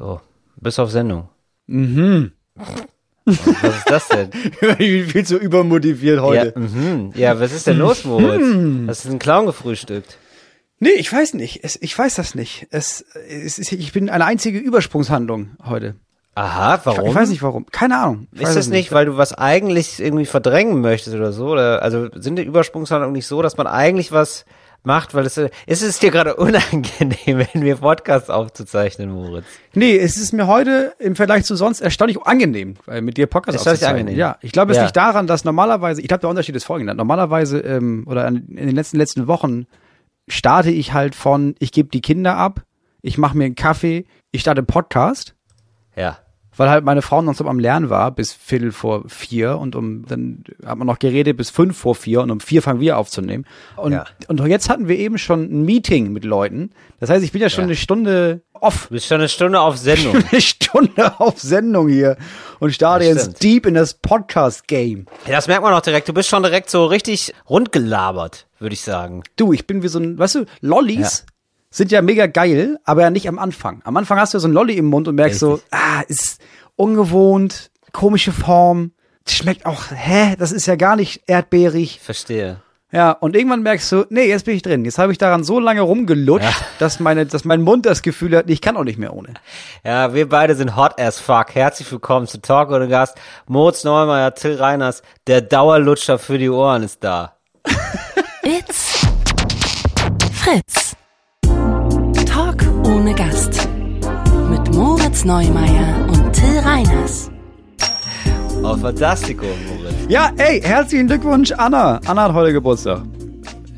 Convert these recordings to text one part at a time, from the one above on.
So, bis auf Sendung. Mhm. Was ist das denn? ich bin viel zu übermotiviert heute. Ja, mhm. ja, was ist denn los, Moritz? Hast du einen Clown gefrühstückt? Nee, ich weiß nicht. Es, ich weiß das nicht. Es, es ist, ich bin eine einzige Übersprungshandlung heute. Aha, Ich, warum? ich weiß nicht warum. Keine Ahnung. Ich Ist das nicht, weil du was eigentlich irgendwie verdrängen möchtest oder so? Oder, also sind die Übersprungshandlungen nicht so, dass man eigentlich was macht, weil es ist es dir gerade unangenehm, wenn wir Podcasts aufzuzeichnen, Moritz? Nee, es ist mir heute im Vergleich zu sonst erstaunlich angenehm, weil mit dir Podcast Ist das aufzuzeichnen. angenehm? Ja, ich glaube, es Ja. liegt daran, dass normalerweise, ich glaube, der Unterschied ist folgender. Normalerweise ähm, oder in den letzten letzten Wochen starte ich halt von, ich gebe die Kinder ab, ich mache mir einen Kaffee, ich starte einen Podcast, Ja. Weil halt meine Frau noch so am Lernen war bis Viertel vor vier und um dann hat man noch geredet bis fünf vor vier und um vier fangen wir aufzunehmen. Und, Ja. und jetzt hatten wir eben schon ein Meeting mit Leuten. Das heißt, ich bin ja schon Ja. eine Stunde off Du bist schon eine Stunde auf Sendung. eine Stunde auf Sendung hier und starte jetzt deep in das Podcast-Game. Ja, das merkt man auch direkt. Du bist schon direkt so richtig rundgelabert, würde ich sagen. Du, ich bin wie so ein, weißt du, Lollis sind ja mega geil, aber ja nicht am Anfang. Am Anfang hast du so ein Lolli im Mund und merkst so, ah, ist ungewohnt, komische Form, schmeckt auch, hä, das ist ja gar nicht erdbeerig. Verstehe. Ja, und irgendwann merkst du, nee, jetzt bin ich drin. Jetzt habe ich daran so lange rumgelutscht, dass meine, dass mein Mund das Gefühl hat, ich kann auch nicht mehr ohne. Ja, wir beide sind hot as fuck. Herzlich willkommen zu Talk ohne Gast. Moritz Neumeier, Till Reiners, der Dauerlutscher für die Ohren ist da. It's Fritz. Ohne Gast. Mit Moritz Neumeier und Till Reiners. Oh, fantastico, Moritz. Ja, ey, herzlichen Glückwunsch, Anna. Anna hat heute Geburtstag.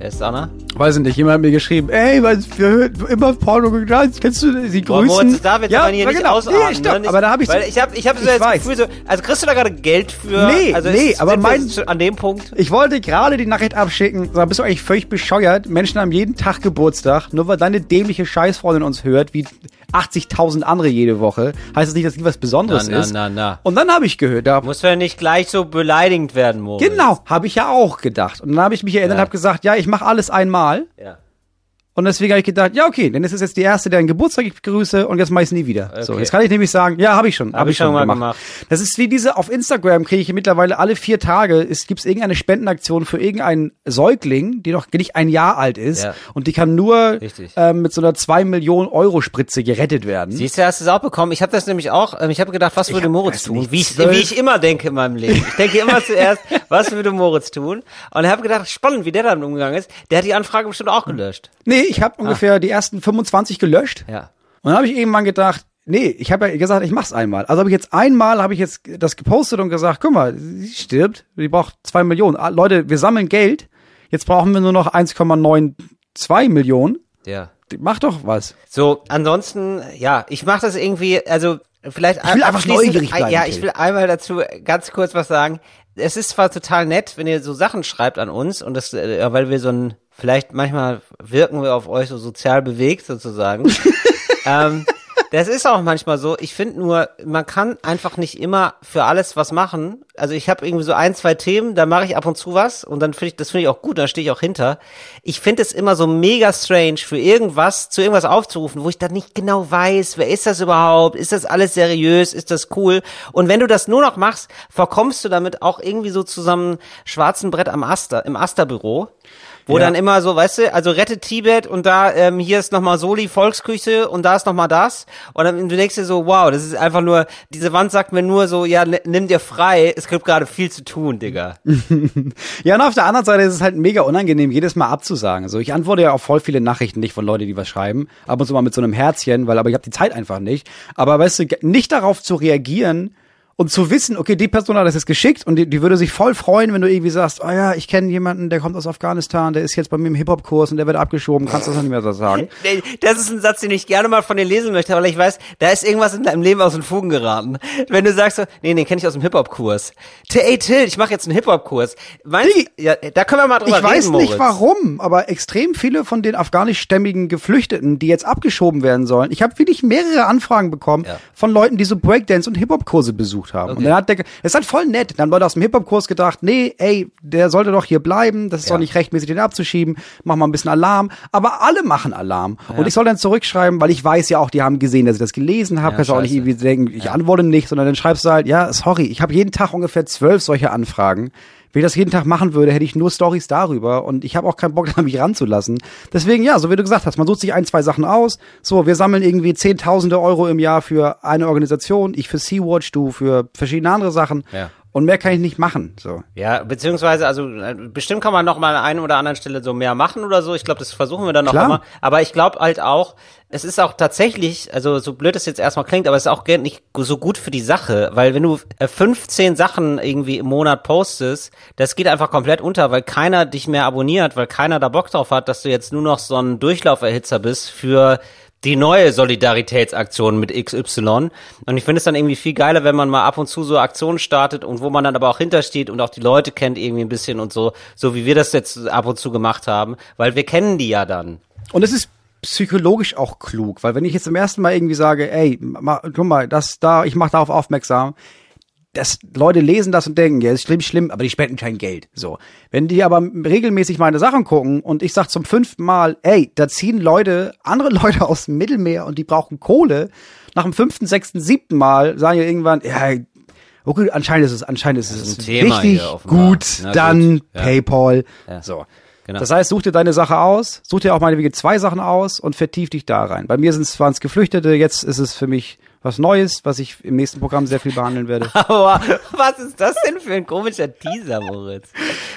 Wer ist Anna? Weiß ich nicht, jemand hat mir geschrieben, ey, weil wir immer Porno geglaubt, kennst du sie Boah, grüßen? Moritz, da wird ja, aber hier aber nicht genau. ausatmen. Nee, stopp, ne? aber da habe ich Weil so, ich habe ich hab so ich das weiß. Gefühl so, also kriegst du da gerade Geld für? Nee, also nee, aber mein- an dem Punkt. ich wollte gerade die Nachricht abschicken, sag, bist du eigentlich völlig bescheuert? Menschen haben jeden Tag Geburtstag, nur weil deine dämliche Scheißfreundin uns hört, wie 80.000 andere jede Woche, heißt das nicht, dass die was Besonderes Na, na, ist. na, na. Und dann habe ich gehört, da Muss ja nicht gleich so beleidigend werden, Moritz. Genau, habe ich ja auch gedacht. Und dann habe ich mich erinnert und Ja. habe gesagt, ja, ich mache alles einmal. Ja. Und deswegen habe ich gedacht, ja, okay, ist es jetzt die erste, der einen Geburtstag ich grüße und jetzt mache ich es nie wieder. So, Okay. jetzt kann ich nämlich sagen, ja, habe ich schon, habe Hab ich ich schon mal gemacht. gemacht. Das ist wie diese, auf Instagram kriege ich mittlerweile alle vier Tage, es gibt irgendeine Spendenaktion für irgendeinen Säugling, die noch nicht ein Jahr alt ist Ja. und die kann nur ähm, mit so einer zwei Millionen Euro Spritze gerettet werden. Siehst du, hast du es auch bekommen? Ich habe das nämlich auch, ähm, ich habe gedacht, was würde Moritz weiß tun? Wie ich, wie ich immer denke in meinem Leben. Ich denke immer zuerst, was würde Moritz tun? Und habe gedacht, spannend, wie der damit umgegangen ist. Der hat die Anfrage bestimmt auch gelöscht. Nee, ich habe ungefähr die ersten 25 gelöscht. Ja. Und dann habe ich irgendwann gedacht, nee, ich habe ja gesagt, ich mach's einmal. Also habe ich jetzt einmal, habe ich jetzt das gepostet und gesagt, guck mal, sie stirbt, die braucht zwei Millionen. Ah, Leute, wir sammeln Geld, jetzt brauchen wir nur noch 1,92 Millionen. Ja. Mach doch was. So, ansonsten, ja, ich mache das irgendwie, also vielleicht Ich will einfach neugierig bleiben, Ja, ich will einmal dazu ganz kurz was sagen. Es ist zwar total nett, wenn ihr so Sachen schreibt an uns und das, äh, weil wir so ein, vielleicht manchmal wirken wir auf euch so sozial bewegt sozusagen. ähm, das ist auch manchmal so. Ich finde nur, man kann einfach nicht immer für alles was machen. Also ich habe irgendwie so ein, zwei Themen, da mache ich ab und zu was und dann finde ich, das finde ich auch gut, da stehe ich auch hinter. Ich finde es immer so mega strange, für irgendwas, zu irgendwas aufzurufen, wo ich dann nicht genau weiß, wer ist das überhaupt? Ist das alles seriös? Ist das cool? Und wenn du das nur noch machst, verkommst du damit auch irgendwie so zusammen schwarzen Brett am Aster, im Asterbüro. Wo Ja. dann immer so, weißt du, also rettet Tibet und da, ähm, hier ist nochmal Soli Volksküche und da ist nochmal das. Und dann du denkst dir so, wow, das ist einfach nur, diese Wand sagt mir nur so, ja, nimm dir frei, es gibt gerade viel zu tun, Digga. Ja, und auf der anderen Seite ist es halt mega unangenehm, jedes Mal abzusagen. So, ich antworte ja auf voll viele Nachrichten nicht von Leuten, die was schreiben. Ab und zu mal mit so einem Herzchen, weil aber ich habe die Zeit einfach nicht. Aber weißt du, nicht darauf zu reagieren und zu wissen, okay, die Person hat das jetzt geschickt und die, die würde sich voll freuen, wenn du irgendwie sagst, oh ja, ich kenne jemanden, der kommt aus Afghanistan, der ist jetzt bei mir im Hip-Hop-Kurs und der wird abgeschoben, kannst du das nicht mehr so sagen? Nee, Das ist ein Satz, den ich gerne mal von dir lesen möchte, weil ich weiß, da ist irgendwas in deinem Leben aus den Fugen geraten. Wenn du sagst so, nee, den kenne ich aus dem Hip-Hop-Kurs. Ey, Till, ich mache jetzt einen Hip-Hop-Kurs. Nee. ja, da können wir mal drüber Ich weiß reden, nicht Moritz. warum, aber extrem viele von den afghanischstämmigen Geflüchteten, die jetzt abgeschoben werden sollen, ich habe wirklich mehrere Anfragen bekommen Ja. von Leuten, die so Breakdance und Hip-Hop-Kurse besuchen. Gesucht haben. Und dann hat der, es ist halt voll nett. Dann haben Leute aus dem Hip-Hop-Kurs gedacht, nee, ey, der sollte doch hier bleiben, das ist Ja. doch nicht rechtmäßig, den abzuschieben, mach mal ein bisschen Alarm. Aber alle machen Alarm. Und ich soll dann zurückschreiben, weil ich weiß ja auch, die haben gesehen, dass ich das gelesen habe. Ja, Kannst du auch nicht irgendwie denken, ich antworte nicht, sondern dann schreibst du halt, ja, sorry, ich habe jeden Tag ungefähr zwölf solche Anfragen. Wenn ich das jeden Tag machen würde, hätte ich nur Stories darüber und ich habe auch keinen Bock, da mich ranzulassen. Deswegen, ja, so wie du gesagt hast, man sucht sich ein, zwei Sachen aus. So, wir sammeln irgendwie zehntausende Euro im Jahr für eine Organisation, ich für Sea-Watch, du für verschiedene andere Sachen. Ja. Und mehr kann ich nicht machen. So. Ja, beziehungsweise, also äh, bestimmt kann man noch mal an einer oder anderen Stelle so mehr machen oder so. Ich glaube, das versuchen wir dann noch immer. Aber ich glaube halt auch, es ist auch tatsächlich, also so blöd es jetzt erstmal klingt, aber es ist auch nicht so gut für die Sache, weil wenn du äh, 15 Sachen irgendwie im Monat postest, das geht einfach komplett unter, weil keiner dich mehr abonniert, weil keiner da Bock drauf hat, dass du jetzt nur noch so ein Durchlauferhitzer bist für die neue Solidaritätsaktion mit XY. Und ich finde es dann irgendwie viel geiler, wenn man mal ab und zu so Aktionen startet und wo man dann aber auch hintersteht und auch die Leute kennt irgendwie ein bisschen und so, so wie wir das jetzt ab und zu gemacht haben, weil wir kennen die ja dann. Und es ist psychologisch auch klug, weil wenn ich jetzt zum ersten Mal irgendwie sage, ey, ma, guck mal, das da, ich mache darauf aufmerksam, dass Leute lesen das und denken, ja, ist schlimm, schlimm, aber die spenden kein Geld. So. Wenn die aber regelmäßig meine Sachen gucken und ich sag zum fünften Mal, ey, da ziehen Leute, andere Leute aus dem Mittelmeer und die brauchen Kohle, nach dem fünften, sechsten, siebten Mal sagen ja irgendwann, ja, okay, anscheinend ist es, anscheinend ist es Thema richtig gut, Na dann gut, ja. PayPal. Ja. So. Genau. Das heißt, such dir deine Sache aus, such dir auch meinetwegen zwei Sachen aus und vertief dich da rein. Bei mir sind es waren es Geflüchtete, jetzt ist es für mich was Neues, was ich im nächsten Programm sehr viel behandeln werde. Aber was ist das denn für ein komischer Teaser, Moritz?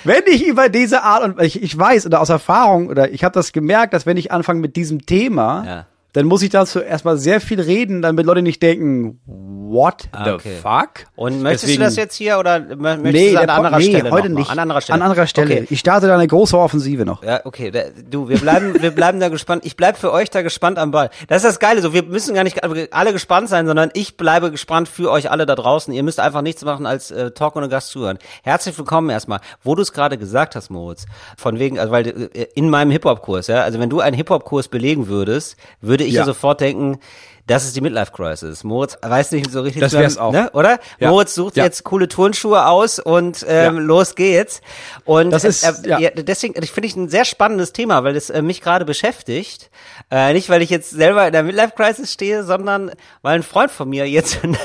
wenn ich über diese Art und ich, ich weiß oder aus Erfahrung oder ich habe das gemerkt, dass wenn ich anfange mit diesem Thema, Ja. Dann muss ich dazu erstmal sehr viel reden, damit Leute nicht denken, what the okay. fuck? Und möchtest Deswegen- du das jetzt hier oder mö- möchtest Nee, du an anderer nee, Stelle heute nicht. An anderer Stelle. An anderer Stelle. Okay. Ich starte da eine große Offensive noch. Ja, okay. Du, wir bleiben, wir bleiben da gespannt. Ich bleib für euch da gespannt am Ball. Das ist das Geile. So, wir müssen gar nicht alle gespannt sein, sondern ich bleibe gespannt für euch alle da draußen. Ihr müsst einfach nichts machen als äh, Talk ohne Gast zuhören. Herzlich willkommen erstmal. Wo du es gerade gesagt hast, Moritz, von wegen, also weil äh, in meinem Hip-Hop-Kurs, ja, also wenn du einen Hip-Hop-Kurs belegen würdest, würde ich ja. Ja. sofort denken, das ist die Midlife-Crisis. Moritz weiß nicht so richtig, Das wär's auch. Ne, oder? Ja. Moritz sucht Ja. jetzt coole Turnschuhe aus und ähm, Ja. los geht's. Und Das ist- äh, ja, deswegen finde ich ein sehr spannendes Thema, weil es äh, mich gerade beschäftigt. Äh, nicht, weil ich jetzt selber in der Midlife-Crisis stehe, sondern weil ein Freund von mir jetzt einen,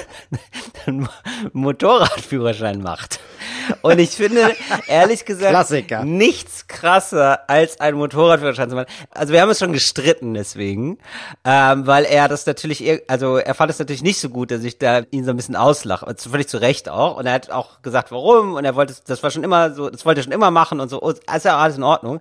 einen Motorradführerschein macht. Und ich finde, ehrlich gesagt, Klassiker. nichts krasser als ein Motorradführerschein zu machen. Also wir haben uns schon gestritten deswegen, ähm, weil er das natürlich, ir- also er fand es natürlich nicht so gut, dass ich da ihn so ein bisschen auslache. Völlig zu Recht auch. Und er hat auch gesagt, warum. Und er wollte, das war schon immer so, das wollte er schon immer machen und so. Ist ja alles in Ordnung.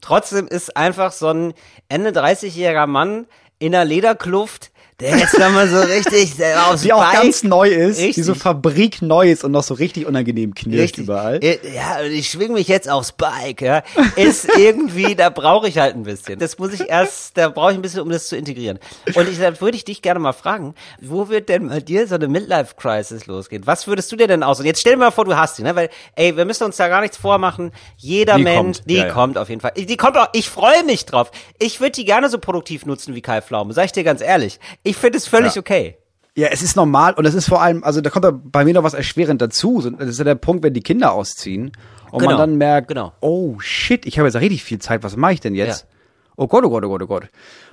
Trotzdem ist einfach so ein Ende 30-jähriger Mann in einer Lederkluft, der jetzt nochmal so richtig aufs Die auch Bike- ganz neu ist, die Richtig. so Fabrik neu ist und noch so richtig unangenehm knirscht Richtig. überall. Ja, und ich schwing mich jetzt aufs Bike, ja. Ist irgendwie, da brauche ich halt ein bisschen. Das muss ich erst, da brauche ich ein bisschen, um das zu integrieren. Und ich, würde ich dich gerne mal fragen, wo wird denn bei dir so eine Midlife-Crisis losgehen? Was würdest du dir denn aus? Und jetzt stell dir mal vor, du hast die, ne? Weil, ey, wir müssen uns da gar nichts vormachen. Jeder Die Mensch, kommt. die Ja, ja. kommt auf jeden Fall. Die kommt auch, ich freue mich drauf. Ich würde die gerne so produktiv nutzen wie Kai Pflaume, sag ich dir ganz ehrlich. Ich finde es völlig Ja. okay. Ja, es ist normal und es ist vor allem, also da kommt bei mir noch was erschwerend dazu. Das ist ja der Punkt, wenn die Kinder ausziehen und Genau, man dann merkt, genau. oh shit, ich habe jetzt richtig viel Zeit, was mache ich denn jetzt? Ja. Oh Gott, oh Gott, oh Gott, oh Gott.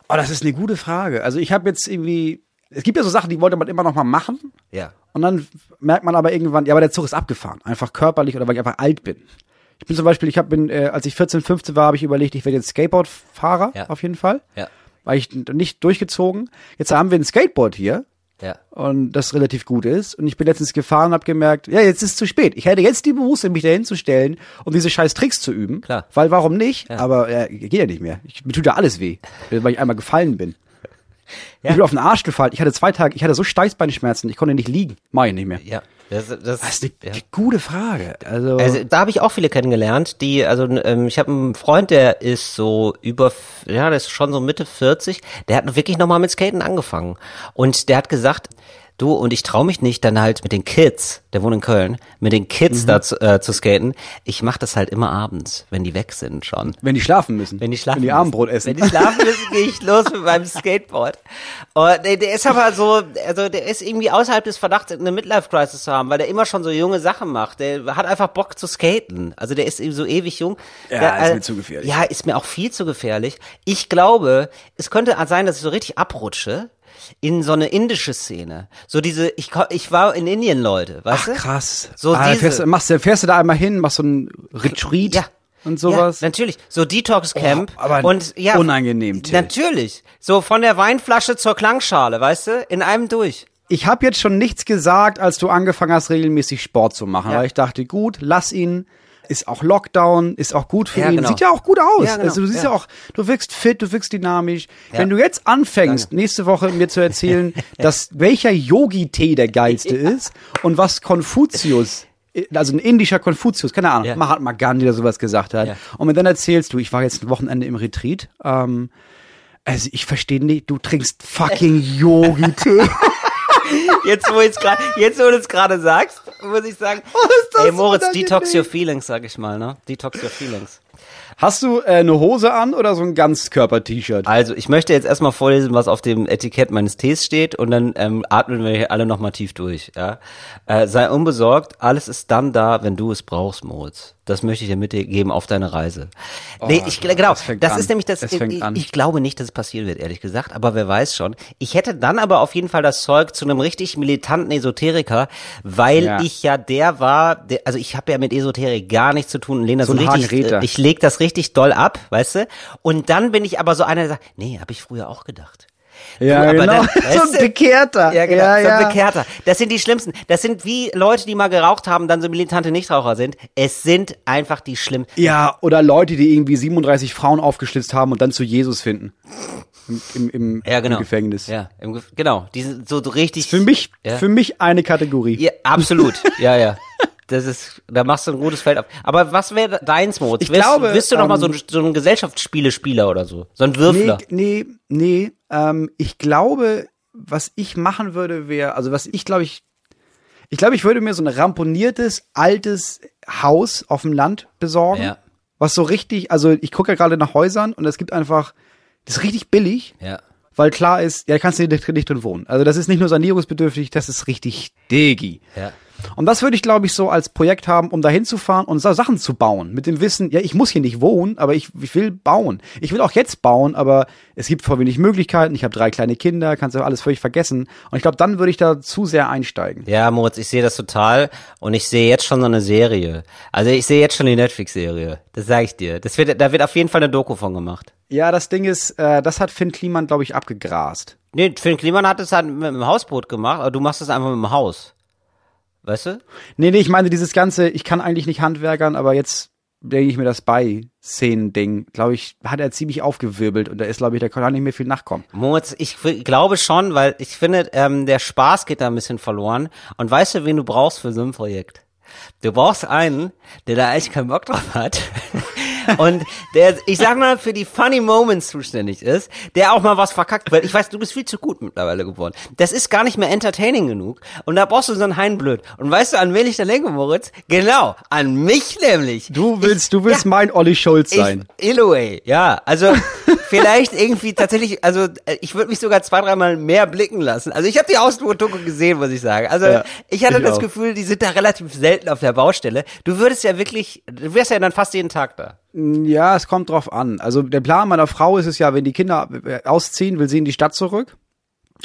Oh, das ist eine gute Frage. Also ich habe jetzt irgendwie, es gibt ja so Sachen, die wollte man immer noch mal machen Ja. und dann merkt man aber irgendwann, ja, aber der Zug ist abgefahren, einfach körperlich oder weil ich einfach alt bin. Ich bin zum Beispiel, ich habe, bin, äh, als ich 14, 15 war, habe ich überlegt, ich werde jetzt Skateboardfahrer Ja. auf jeden Fall. Ja. War ich nicht durchgezogen. Jetzt haben wir ein Skateboard hier Ja. und das relativ gut ist. Und ich bin letztens gefahren und habe gemerkt, ja, jetzt ist es zu spät. Ich hätte jetzt die Berufswahl, mich dahin zu stellen, um diese scheiß Tricks zu üben. Klar. Weil warum nicht? Aber äh, geht ja nicht mehr. Ich, mir tut ja alles weh, weil ich einmal gefallen bin. Ja. Ich bin auf den Arsch gefallen. Ich hatte zwei Tage, ich hatte so Steißbeinschmerzen, ich konnte nicht liegen. Mach ich nicht mehr. Ja. Das, das, Das ist eine ja. gute Frage. Also, Also da habe ich auch viele kennengelernt, die, also ähm, ich habe einen Freund, der ist so über, ja, der ist schon so Mitte 40, der hat wirklich nochmal mit Skaten angefangen. Und der hat gesagt, Du, und ich traue mich nicht, dann halt mit den Kids, der wohnt in Köln, mit den Kids Mhm. da zu, äh, zu skaten. Ich mache das halt immer abends, wenn die weg sind schon. Wenn die schlafen müssen. Wenn die schlafen Wenn die müssen. Abendbrot essen. Wenn die schlafen müssen, gehe ich los mit meinem Skateboard. Und der, der ist aber so, also der ist irgendwie außerhalb des Verdachts, eine Midlife-Crisis zu haben, weil der immer schon so junge Sachen macht. Der hat einfach Bock zu skaten. Also der ist eben so ewig jung. Ja, der, ist äh, mir zu gefährlich. Ja, ist mir auch viel zu gefährlich. Ich glaube, es könnte sein, dass ich so richtig abrutsche in so eine indische Szene. So diese, ich, ich war in Indien, Leute, weißt Ach du? krass. So ah, diese- fährst, du- machst, du- fährst du da einmal hin, machst so ein Retreat Ja. und sowas. Ja, natürlich. So Detox Camp. Oh, aber und, ja, unangenehm, Till. Natürlich. So von der Weinflasche zur Klangschale, weißt du? In einem durch. ich habe jetzt schon nichts gesagt, als du angefangen hast, regelmäßig Sport zu machen. Ja. Weil ich dachte, gut, lass ihn. Ist auch Lockdown, ist auch gut für Ja, ihn. genau. Sieht ja auch gut aus. Ja, genau, Also du siehst ja. ja. auch, du wirkst fit, du wirkst dynamisch. Wenn du jetzt anfängst, nächste Woche mir zu erzählen, dass welcher Yogi-Tee der geilste ist und was Konfuzius also ein indischer Konfuzius, keine Ahnung, Ja. Mahatma Gandhi oder sowas gesagt hat. Ja. Und mir dann erzählst du, ich war jetzt ein Wochenende im Retreat, ähm, also ich verstehe nicht, du trinkst fucking Yogi-Tee. Jetzt, wo jetzt gerade, jetzt, wo du es gerade sagst, muss ich sagen, das ey Moritz, detox your feelings, sag ich mal, ne? Detox your feelings. Hast du äh, eine Hose an oder so ein Ganzkörper-T-Shirt? Also, ich möchte jetzt erstmal vorlesen, was auf dem Etikett meines Tees steht und dann ähm, atmen wir hier alle nochmal tief durch, ja. Äh, sei unbesorgt, alles ist dann da, wenn du es brauchst, Moritz. Das möchte ich dir mitgeben auf deine Reise. nee, ich genau, das an. ist nämlich das, ich, ich, glaube nicht, dass es passieren wird, ehrlich gesagt, aber wer weiß schon. Ich hätte dann aber auf jeden Fall das Zeug zu einem richtig militanten Esoteriker, weil Ja. ich ja der war, der, also ich habe ja mit Esoterik gar nichts zu tun und lehne das So ein richtig, äh, ich leg das richtig doll ab, weißt du? Und dann bin ich aber so einer, der sagt, nee, habe ich früher auch gedacht. Ja, aber genau. dann- so ein du? Bekehrter. Ja, genau, Ja, so ein ja. Bekehrter. Das sind die Schlimmsten. Das sind wie Leute, die mal geraucht haben, dann so militante Nichtraucher sind. Es sind einfach die Schlimmsten. Ja, oder Leute, die irgendwie 37 Frauen aufgeschlitzt haben und dann zu Jesus finden. Im, im, im, Ja, genau. im Gefängnis. Ja, im, genau. Die sind so richtig. Für mich, Ja. für mich eine Kategorie. Ja, absolut. ja, ja. Das ist, da machst du ein gutes Feld auf. Aber was wäre deins, Moritz? Ich Wirst, glaube, Bist du noch mal so ähm, ein, so ein Gesellschaftsspiele-Spieler oder so? So ein Würfler? Nee, nee, nee. Ähm, ich glaube, was ich machen würde, wäre, also was ich glaube ich, ich glaube, ich würde mir so ein ramponiertes, altes Haus auf dem Land besorgen. Ja. Was so richtig, also ich gucke ja gerade nach Häusern und es gibt einfach, das ist richtig billig. Ja. Weil klar ist, ja, kannst du nicht, nicht drin wohnen. Also das ist nicht nur sanierungsbedürftig, das ist richtig digi. Ja. Und das würde ich, glaube ich, so als Projekt haben, um da hinzufahren und so Sachen zu bauen. Mit dem Wissen, ja, ich muss hier nicht wohnen, aber ich, ich will bauen. Ich will auch jetzt bauen, aber es gibt voll wenig Möglichkeiten. Ich habe drei kleine Kinder, kannst du alles völlig vergessen. Und ich glaube, dann würde ich da zu sehr einsteigen. Ja, Moritz, ich sehe das total und ich sehe jetzt schon so eine Serie. Also ich sehe jetzt schon die Netflix-Serie. Das sage ich dir. Das wird, da wird auf jeden Fall eine Doku von gemacht. Ja, das Ding ist, äh, das hat Finn Kliman, glaube ich, abgegrast. Nee, Finn Kliman hat es halt mit dem Hausboot gemacht, aber du machst es einfach mit dem Haus. Weißt du? Nee, nee, ich meine dieses ganze, ich kann eigentlich nicht handwerkern, aber jetzt denke ich mir das bei Szenen-Ding, glaube ich, hat er ziemlich aufgewirbelt und da ist, glaube ich, da kann auch nicht mehr viel nachkommen. Moritz, ich glaube schon, weil ich finde, ähm, der Spaß geht da ein bisschen verloren. Und weißt du, wen du brauchst für so ein Projekt? Du brauchst einen, der da eigentlich keinen Bock drauf hat. Und der, ich sag mal, für die Funny Moments zuständig ist, der auch mal was verkackt, weil ich weiß, du bist viel zu gut mittlerweile geworden. Das ist gar nicht mehr entertaining genug. Und da brauchst du so einen Heinblöd. Und weißt du, an wen ich da denke, Moritz? Genau, an mich nämlich. Du willst, du willst mein Olli Schulz sein. Ich, Illoway, ja. Also vielleicht irgendwie tatsächlich, also äh, ich würde mich sogar zwei, dreimal mehr blicken lassen. Also ich habe die Ausdrucke gesehen, muss ich sagen. Also Ja, ich hatte ich das auch. Gefühl, die sind da relativ selten auf der Baustelle. Du würdest ja wirklich, du wärst ja dann fast jeden Tag da. Ja, es kommt drauf an. Also der Plan meiner Frau ist es ja, wenn die Kinder äh, ausziehen, will sie in die Stadt zurück.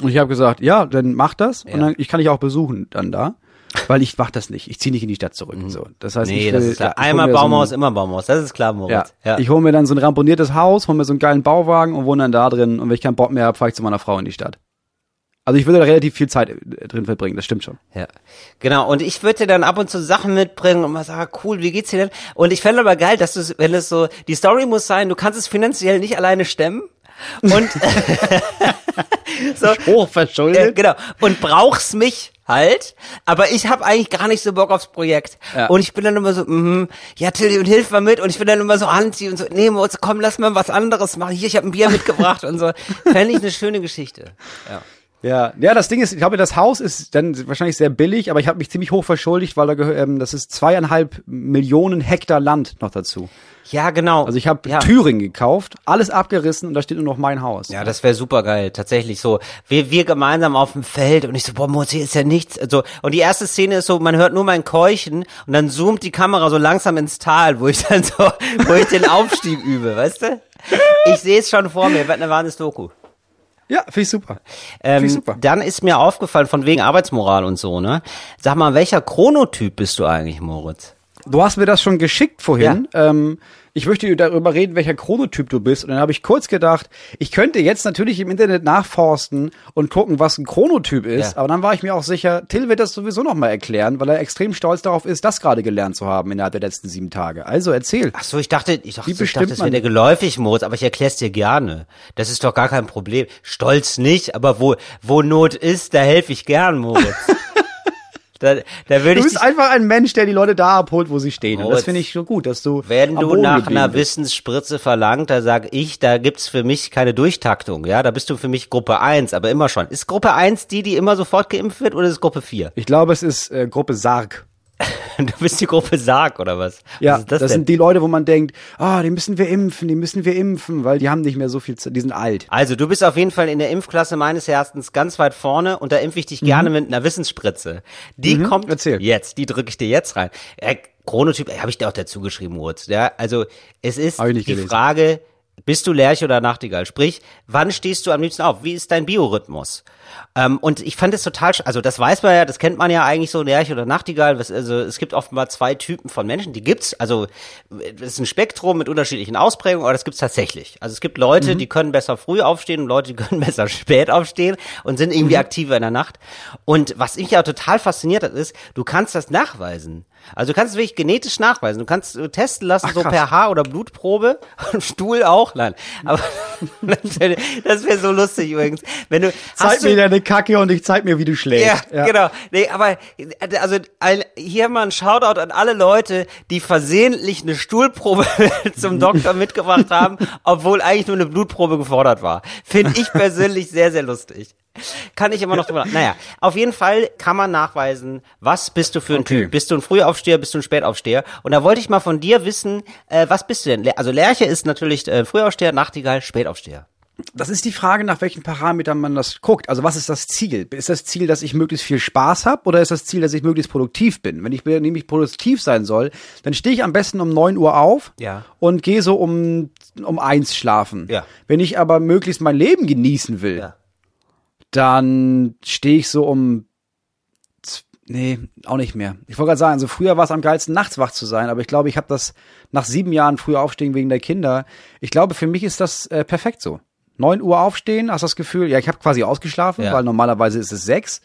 Und ich habe gesagt, ja, dann mach das. Ja. Und dann, ich kann dich auch besuchen dann da. Weil ich mach das nicht. Ich ziehe nicht in die Stadt zurück. So, das heißt, Mhm. Nee, ich will, das ist klar. ja, hol Einmal mir so ein- Baumhaus, immer Baumhaus. Das ist klar, Ja. Moritz. Ja. Ich hole mir dann so ein ramponiertes Haus, hole mir so einen geilen Bauwagen und wohne dann da drin. Und wenn ich keinen Bock mehr habe, fahre ich zu meiner Frau in die Stadt. Also ich würde da relativ viel Zeit äh, drin verbringen, das stimmt schon. Ja, genau. Und ich würde dir dann ab und zu Sachen mitbringen und mal sagen, cool, wie geht's dir denn? Und ich fände aber geil, dass du, wenn es so, die Story muss sein, du kannst es finanziell nicht alleine stemmen. Und so, Hochverschuldet. äh, genau. Und brauchst mich halt, aber ich habe eigentlich gar nicht so Bock aufs Projekt. Ja. Und ich bin dann immer so, mhm, ja, Tilly, und hilf mal mit. Und ich bin dann immer so anti und so, nee, Moritz, komm, lass mal was anderes machen. Hier, ich habe ein Bier mitgebracht und so. Fände ich eine schöne Geschichte. Ja. Ja, ja, das Ding ist, ich glaube, das Haus ist dann wahrscheinlich sehr billig, aber ich habe mich ziemlich hoch verschuldigt, weil da gehört, ähm, das ist zweieinhalb Millionen Hektar Land noch dazu. Ja, genau. Also ich habe ja. Thüringen gekauft, alles abgerissen und da steht nur noch mein Haus. Ja, das wäre super geil, tatsächlich so. Wir, wir gemeinsam auf dem Feld und ich so, boah, hier ist ja nichts. Also, und die erste Szene ist so, man hört nur mein Keuchen und dann zoomt die Kamera so langsam ins Tal, wo ich dann so, wo ich den Aufstieg übe, weißt du? Ich sehe es schon vor mir, wird eine wahres Doku. Ja, finde ich super. Ähm, Finde ich super. Dann ist mir aufgefallen, von wegen Arbeitsmoral und so, ne? Sag mal, welcher Chronotyp bist du eigentlich, Moritz? Du hast mir das schon geschickt vorhin. Ähm, ich möchte darüber reden, welcher Chronotyp du bist. Und dann habe ich kurz gedacht, ich könnte jetzt natürlich im Internet nachforsten und gucken, was ein Chronotyp ist. Ja. Aber dann war ich mir auch sicher, Till wird das sowieso noch mal erklären, weil er extrem stolz darauf ist, das gerade gelernt zu haben innerhalb der letzten sieben Tage. Also erzähl. Ach so, ich dachte, ich dachte, Wie ich dachte das wäre dir geläufig, Moritz, aber ich erklär's dir gerne. Das ist doch gar kein Problem. Stolz nicht, aber wo, wo Not ist, da helfe ich gern, Moritz. da, da würde Du bist einfach ein Mensch, der die Leute da abholt, wo sie stehen. Und das finde ich so gut, dass du wenn du nach einer bist. Wissensspritze verlangt, da sag ich, da gibt's für mich keine Durchtaktung, ja, da bist du für mich Gruppe 1, aber immer schon. Ist Gruppe 1 die, die immer sofort geimpft wird oder ist Gruppe 4? Ich glaube, es ist äh, Gruppe Sarg. Du bist die Gruppe Sarg oder was? Ja, was das, das, sind die Leute, wo man denkt, ah, die müssen wir impfen, die müssen wir impfen, weil die haben nicht mehr so viel Zeit, die sind alt. Also, du bist auf jeden Fall in der Impfklasse meines Herzens ganz weit vorne und da impfe ich dich gerne mit einer Wissensspritze. Die kommt Mhm. erzähl. jetzt, die drücke ich dir jetzt rein. Äh, Chronotyp, äh, habe ich dir auch dazu geschrieben, Moritz. Ja, also es ist die gelesen. Frage, bist du Lerche oder Nachtigall? Sprich, wann stehst du am liebsten auf? Wie ist dein Biorhythmus? Ähm, und ich fand es total, also das weiß man ja, das kennt man ja eigentlich so, Lerche oder Nachtigall. Was, also es gibt offenbar zwei Typen von Menschen, die gibt's. Also es ist ein Spektrum mit unterschiedlichen Ausprägungen, aber das gibt's tatsächlich. Also es gibt Leute, die können besser früh aufstehen und Leute, die können besser spät aufstehen und sind irgendwie aktiver in der Nacht. Und was mich ja total fasziniert hat, ist, du kannst das nachweisen. Also du kannst es wirklich genetisch nachweisen. Du kannst äh, testen lassen, Ach, so per Haar- oder Blutprobe. Und Stuhl auch, nein. Aber das wäre das wär so lustig übrigens. Wenn du, Zeig hast du, deine Kacke und ich zeig mir, wie du schläfst. ja, genau. Nee, aber also ein, hier mal ein Shoutout an alle Leute, die versehentlich eine Stuhlprobe zum Doktor mitgebracht haben, obwohl eigentlich nur eine Blutprobe gefordert war. Finde ich persönlich sehr, sehr lustig. Kann ich immer noch drüber. Naja, auf jeden Fall kann man nachweisen, was bist du für ein Okay. Typ? Bist du ein Frühaufsteher, bist du ein Spätaufsteher? Und da wollte ich mal von dir wissen, äh, was bist du denn? Also Lerche ist natürlich äh, Frühaufsteher, Nachtigall, Spätaufsteher. Das ist die Frage, nach welchen Parametern man das guckt. Also was ist das Ziel? Ist das Ziel, dass ich möglichst viel Spaß habe oder ist das Ziel, dass ich möglichst produktiv bin? Wenn ich nämlich produktiv sein soll, dann stehe ich am besten um 9 Uhr auf Ja. und gehe so um, um eins schlafen. Ja. Wenn ich aber möglichst mein Leben genießen will, Ja. dann stehe ich so um Nee, auch nicht mehr. Ich wollte gerade sagen, also früher war es am geilsten, nachts wach zu sein, aber ich glaube, ich habe das nach sieben Jahren früher aufstehen wegen der Kinder. Ich glaube, für mich ist das äh, perfekt so. 9 Uhr aufstehen, hast das Gefühl, ja, ich habe quasi ausgeschlafen, Ja. weil normalerweise ist es sechs.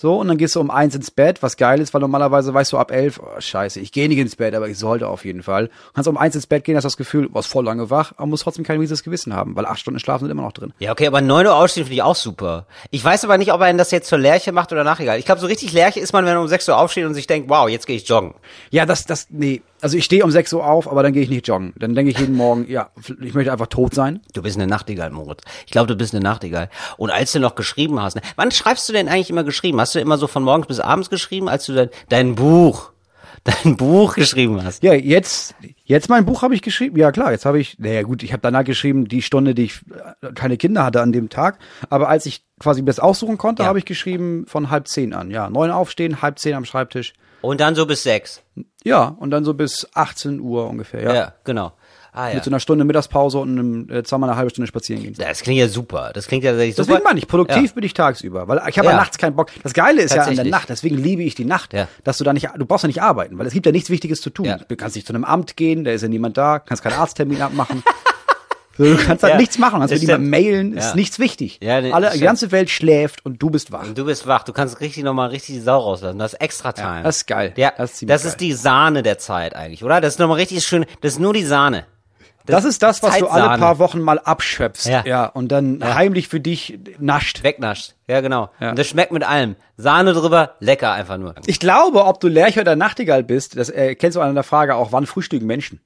So, und dann gehst du um eins ins Bett, was geil ist, weil normalerweise weißt du ab elf, oh, scheiße, ich gehe nicht ins Bett, aber ich sollte auf jeden Fall. Kannst um eins ins Bett gehen, hast das Gefühl, warst voll lange wach, aber musst trotzdem kein mieses Gewissen haben, weil acht Stunden Schlafen sind immer noch drin. Ja, okay, aber 9 Uhr aufstehen finde ich auch super. Ich weiß aber nicht, ob er das jetzt zur Lerche macht oder nachher. Ich glaube, so richtig Lerche ist man, wenn er um 6 Uhr aufsteht und sich denkt, wow, jetzt gehe ich joggen. Ja, das, das, nee. Also ich stehe um 6 Uhr auf, aber dann gehe ich nicht joggen. Dann denke ich jeden Morgen, ja, ich möchte einfach tot sein. Du bist eine Nachtigall, Moritz. Ich glaube, du bist eine Nachtigall. Und als du noch geschrieben hast, ne, wann schreibst du denn eigentlich immer geschrieben? Hast du immer so von morgens bis abends geschrieben, als du dein, dein Buch, dein Buch geschrieben hast? Ja, jetzt, jetzt mein Buch habe ich geschrieben. Ja klar, jetzt habe ich, naja gut, ich habe danach geschrieben, die Stunde, die ich äh, keine Kinder hatte an dem Tag. Aber als ich quasi das aussuchen konnte, Ja. habe ich geschrieben von halb zehn an. Ja, neun aufstehen, halb zehn am Schreibtisch. Und dann so bis 6. Ja, und dann so bis 18 Uhr ungefähr. Ja. Ja, genau. Ah ja. Mit so einer Stunde Mittagspause und einem, äh, zweimal eine halbe Stunde spazieren gehen. Das klingt ja super. Das klingt ja tatsächlich super. Deswegen meine ich, produktiv Ja. bin ich tagsüber, weil ich habe ja. Ja. nachts keinen Bock. Das Geile ist ja an der. Nacht, deswegen liebe ich die Nacht, Ja. dass du da nicht, du brauchst ja nicht arbeiten, weil es gibt ja nichts Wichtiges zu tun. Du kannst nicht zu einem Amt gehen, da ist ja niemand da, kannst keinen Arzttermin abmachen. So, Du kannst halt Ja, nichts machen, das mit jemandem mailen, Ja. ist nichts wichtig. Ja, nee, Alle, das die ganze Welt schläft und du bist wach. Und du bist wach. Du kannst richtig nochmal richtig die Sau rauslassen. Das ist extra Time. das ist geil. Ja, Das ist das ist die Sahne der Zeit eigentlich, oder? Das ist nochmal richtig schön. Das ist nur die Sahne. Das ist das, was du alle Zeitsahne. paar Wochen mal abschöpfst, ja, Ja. und dann heimlich für dich nascht. Wegnascht. Ja, genau. Ja. Und das schmeckt mit allem. Sahne drüber, lecker einfach nur. Ich glaube, ob du Lerche oder Nachtigall bist, das äh, kennst du an der Frage auch, wann frühstücken Menschen?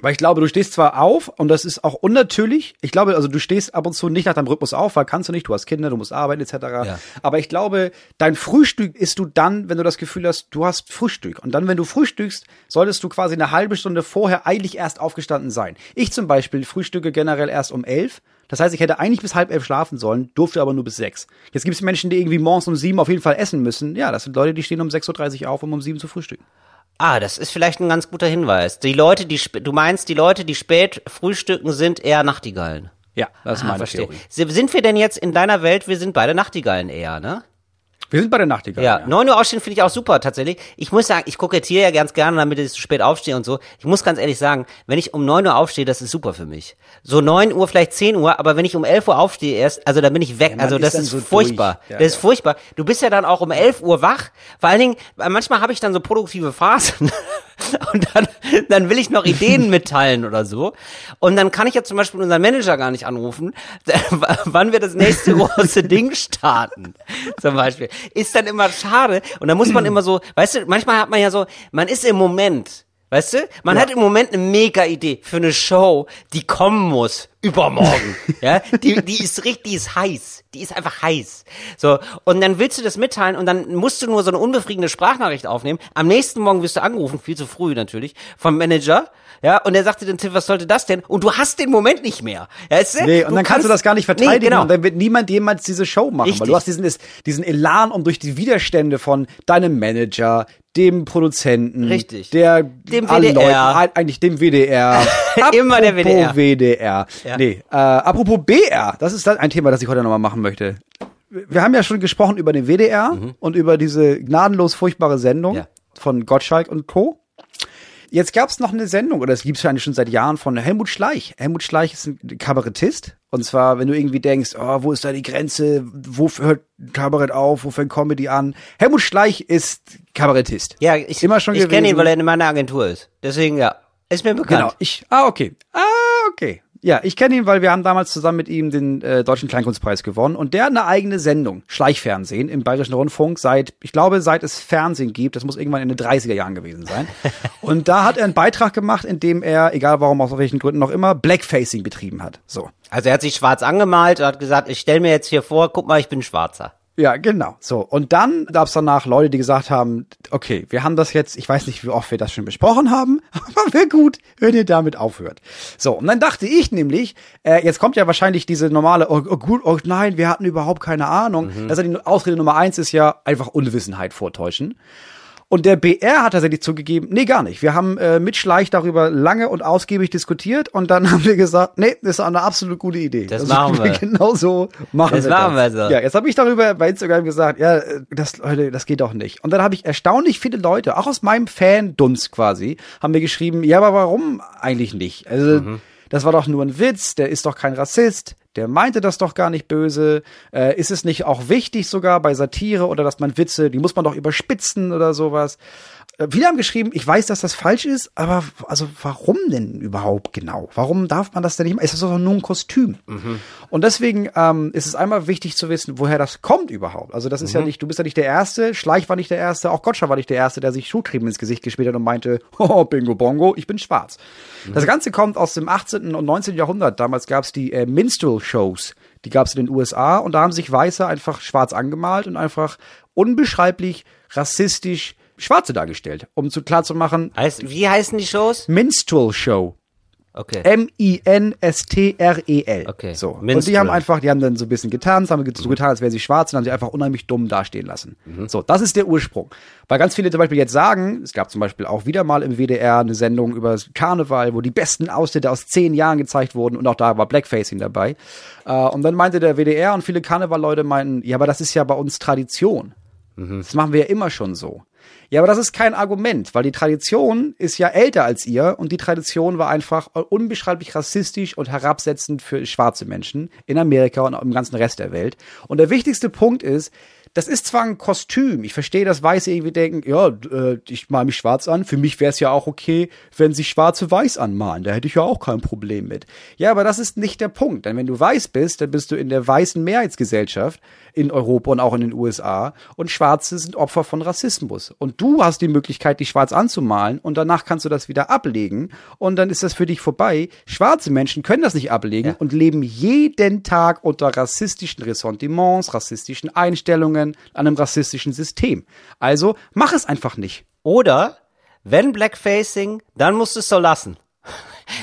Weil ich glaube, du stehst zwar auf und das ist auch unnatürlich. Ich glaube, also du stehst ab und zu nicht nach deinem Rhythmus auf, weil kannst du nicht, du hast Kinder, du musst arbeiten etc. Ja. Aber ich glaube, dein Frühstück isst du dann, wenn du das Gefühl hast, du hast Frühstück. Und dann, wenn du frühstückst, solltest du quasi eine halbe Stunde vorher eigentlich erst aufgestanden sein. Ich zum Beispiel frühstücke generell erst um elf. Das heißt, ich hätte eigentlich bis halb elf schlafen sollen, durfte aber nur bis sechs. Jetzt gibt es Menschen, die irgendwie morgens um sieben auf jeden Fall essen müssen. Ja, das sind Leute, die stehen um 6.30 Uhr auf, um um sieben zu frühstücken. Ah, das ist vielleicht ein ganz guter Hinweis. Die Leute, die du meinst, die Leute, die spät frühstücken, sind eher Nachtigallen. Ja, das ist Ah, meine verstehe. Theorie. Sind wir denn jetzt in deiner Welt, wir sind beide Nachtigallen eher, ne? Wir sind bei der Nachtigall. Ja, 9 Uhr aufstehen finde ich auch super tatsächlich. Ich muss sagen, ich kokettiere ja ganz gerne, damit ich so spät aufstehe und so. Ich muss ganz ehrlich sagen, wenn ich um 9 Uhr aufstehe, das ist super für mich. So 9 Uhr, vielleicht 10 Uhr, aber wenn ich um 11 Uhr aufstehe erst, also dann bin ich weg. man also ist das dann ist so furchtbar. Ja, das ist ja. furchtbar. Du bist ja dann auch um 11 Uhr wach. Vor allen Dingen, manchmal habe ich dann so produktive Phasen und dann, dann will ich noch Ideen mitteilen oder so. Und dann kann ich ja zum Beispiel unseren Manager gar nicht anrufen, wann wir das nächste große Ding starten. Zum Beispiel. Ist dann immer schade. Und da muss man immer so, weißt du, manchmal hat man ja so, man ist im Moment. Weißt du? Man hat im Moment eine mega Idee für eine Show, die kommen muss übermorgen. ja, die die ist richtig, die ist heiß. Die ist einfach heiß. So und dann willst du das mitteilen und dann musst du nur so eine unbefriedigende Sprachnachricht aufnehmen. Am nächsten Morgen wirst du angerufen, viel zu früh natürlich, vom Manager. Ja, und er sagte dann, Tim, was sollte das denn? Und du hast den Moment nicht mehr. Ja, weißt du? Nee, und dann kannst du das gar nicht verteidigen. Nee, genau. Und dann wird niemand jemals diese Show machen. Weil Richtig. du hast diesen, diesen Elan, um durch die Widerstände von deinem Manager, dem Produzenten, Richtig. der Dem WDR. Leuten, eigentlich dem WDR. Immer der WDR. WDR. Ja. Nee, äh, apropos BR, das ist ein Thema, das ich heute nochmal machen möchte. Wir haben ja schon gesprochen über den WDR und über diese gnadenlos furchtbare Sendung Mhm. Ja. von Gottschalk und Co. Jetzt gab es noch eine Sendung, oder es gibt es eigentlich schon seit Jahren von Helmut Schleich. Helmut Schleich ist ein Kabarettist. Und zwar, wenn du irgendwie denkst, oh, wo ist da die Grenze? Wo hört Kabarett auf? Wo fängt Comedy an? Helmut Schleich ist Kabarettist. Ja, ich, Immer schon ich kenne ihn, weil er in meiner Agentur ist. Deswegen, ja, ist mir bekannt. Genau. Ich, ah, okay. Ah, okay. Ja, ich kenne ihn, weil wir haben damals zusammen mit ihm den äh, Deutschen Kleinkunstpreis gewonnen und der hat eine eigene Sendung, Schleichfernsehen im Bayerischen Rundfunk seit, ich glaube, seit es Fernsehen gibt, das muss irgendwann in den 30er Jahren gewesen sein. und da hat er einen Beitrag gemacht, in dem er, egal warum, aus welchen Gründen noch immer, Blackfacing betrieben hat. So. Also er hat sich schwarz angemalt und hat gesagt, ich stelle mir jetzt hier vor, guck mal, ich bin Schwarzer. Ja, genau. So. Und dann gab es danach Leute, die gesagt haben, okay, wir haben das jetzt, ich weiß nicht, wie oft wir das schon besprochen haben, aber wäre gut, wenn ihr damit aufhört. So, und dann dachte ich nämlich, äh, jetzt kommt ja wahrscheinlich diese normale, oh, oh gut, oh nein, wir hatten überhaupt keine Ahnung. Ist ja die Ausrede Nummer eins ist ja einfach Unwissenheit vortäuschen. Und der BR hat tatsächlich zugegeben, nee, gar nicht. Wir haben äh, mit Schleich darüber lange und ausgiebig diskutiert und dann haben wir gesagt, nee, das ist eine absolut gute Idee. Das machen wir. Genau so machen Das wir machen das. wir so. Ja, jetzt habe ich darüber bei Instagram gesagt, ja, das, Leute, das geht doch nicht. Und dann habe ich erstaunlich viele Leute, auch aus meinem Fan-Dunst quasi, haben mir geschrieben, ja, aber warum eigentlich nicht? Also, Mhm. Das war doch nur ein Witz, der ist doch kein Rassist, der meinte das doch gar nicht böse. Äh, ist es nicht auch wichtig sogar bei Satire oder dass man Witze, die muss man doch überspitzen oder sowas? Äh, Viele haben geschrieben, ich weiß, dass das falsch ist, aber also warum denn überhaupt genau? Warum darf man das denn nicht machen? Es ist doch nur ein Kostüm. Und deswegen ähm, ist es einmal wichtig zu wissen, woher das kommt überhaupt. Also das ist ja nicht, du bist ja nicht der Erste, Schleich war nicht der Erste, auch Gottscher war nicht der Erste, der sich Schuhcreme ins Gesicht gespielt hat und meinte, oh, bingo bongo, ich bin schwarz. Das Ganze kommt aus dem 18. und 19. Jahrhundert. Damals gab es die äh, Minstrel-Shows. Die gab es in den USA und da haben sich Weiße einfach schwarz angemalt und einfach unbeschreiblich rassistisch Schwarze dargestellt, um zu klar zu machen, Heißt, wie heißen die Shows? Minstrel Show. Okay. M-I-N-S-T-R-E-L. Okay. So. Und Minstrel. die haben einfach, die haben dann so ein bisschen getanzt, haben so getan, als wären sie schwarz und haben sie einfach unheimlich dumm dastehen lassen. So, das ist der Ursprung. Weil ganz viele zum Beispiel jetzt sagen, es gab zum Beispiel auch wieder mal im WDR eine Sendung über das Karneval, wo die besten Ausschnitte aus zehn Jahren gezeigt wurden und auch da war Blackfacing dabei. Äh, und dann meinte der WDR und viele Karnevalleute meinten, ja, aber das ist ja bei uns Tradition. Das machen wir ja immer schon so. Ja, aber das ist kein Argument, weil die Tradition ist ja älter als ihr und die Tradition war einfach unbeschreiblich rassistisch und herabsetzend für schwarze Menschen in Amerika und im ganzen Rest der Welt. Und der wichtigste Punkt ist, das ist zwar ein Kostüm. Ich verstehe, dass Weiße irgendwie denken, ja, äh, ich mal mich schwarz an. Für mich wäre es ja auch okay, wenn sich Schwarze weiß anmalen. Da hätte ich ja auch kein Problem mit. Ja, aber das ist nicht der Punkt. Denn wenn du weiß bist, dann bist du in der weißen Mehrheitsgesellschaft in Europa und auch in den USA. Und Schwarze sind Opfer von Rassismus. Und du hast die Möglichkeit, dich schwarz anzumalen und danach kannst du das wieder ablegen und dann ist das für dich vorbei. Schwarze Menschen können das nicht ablegen Ja. und leben jeden Tag unter rassistischen Ressentiments, rassistischen Einstellungen, einem rassistischen System. Also mach es einfach nicht. Oder, wenn Blackfacing, dann musst du es so lassen.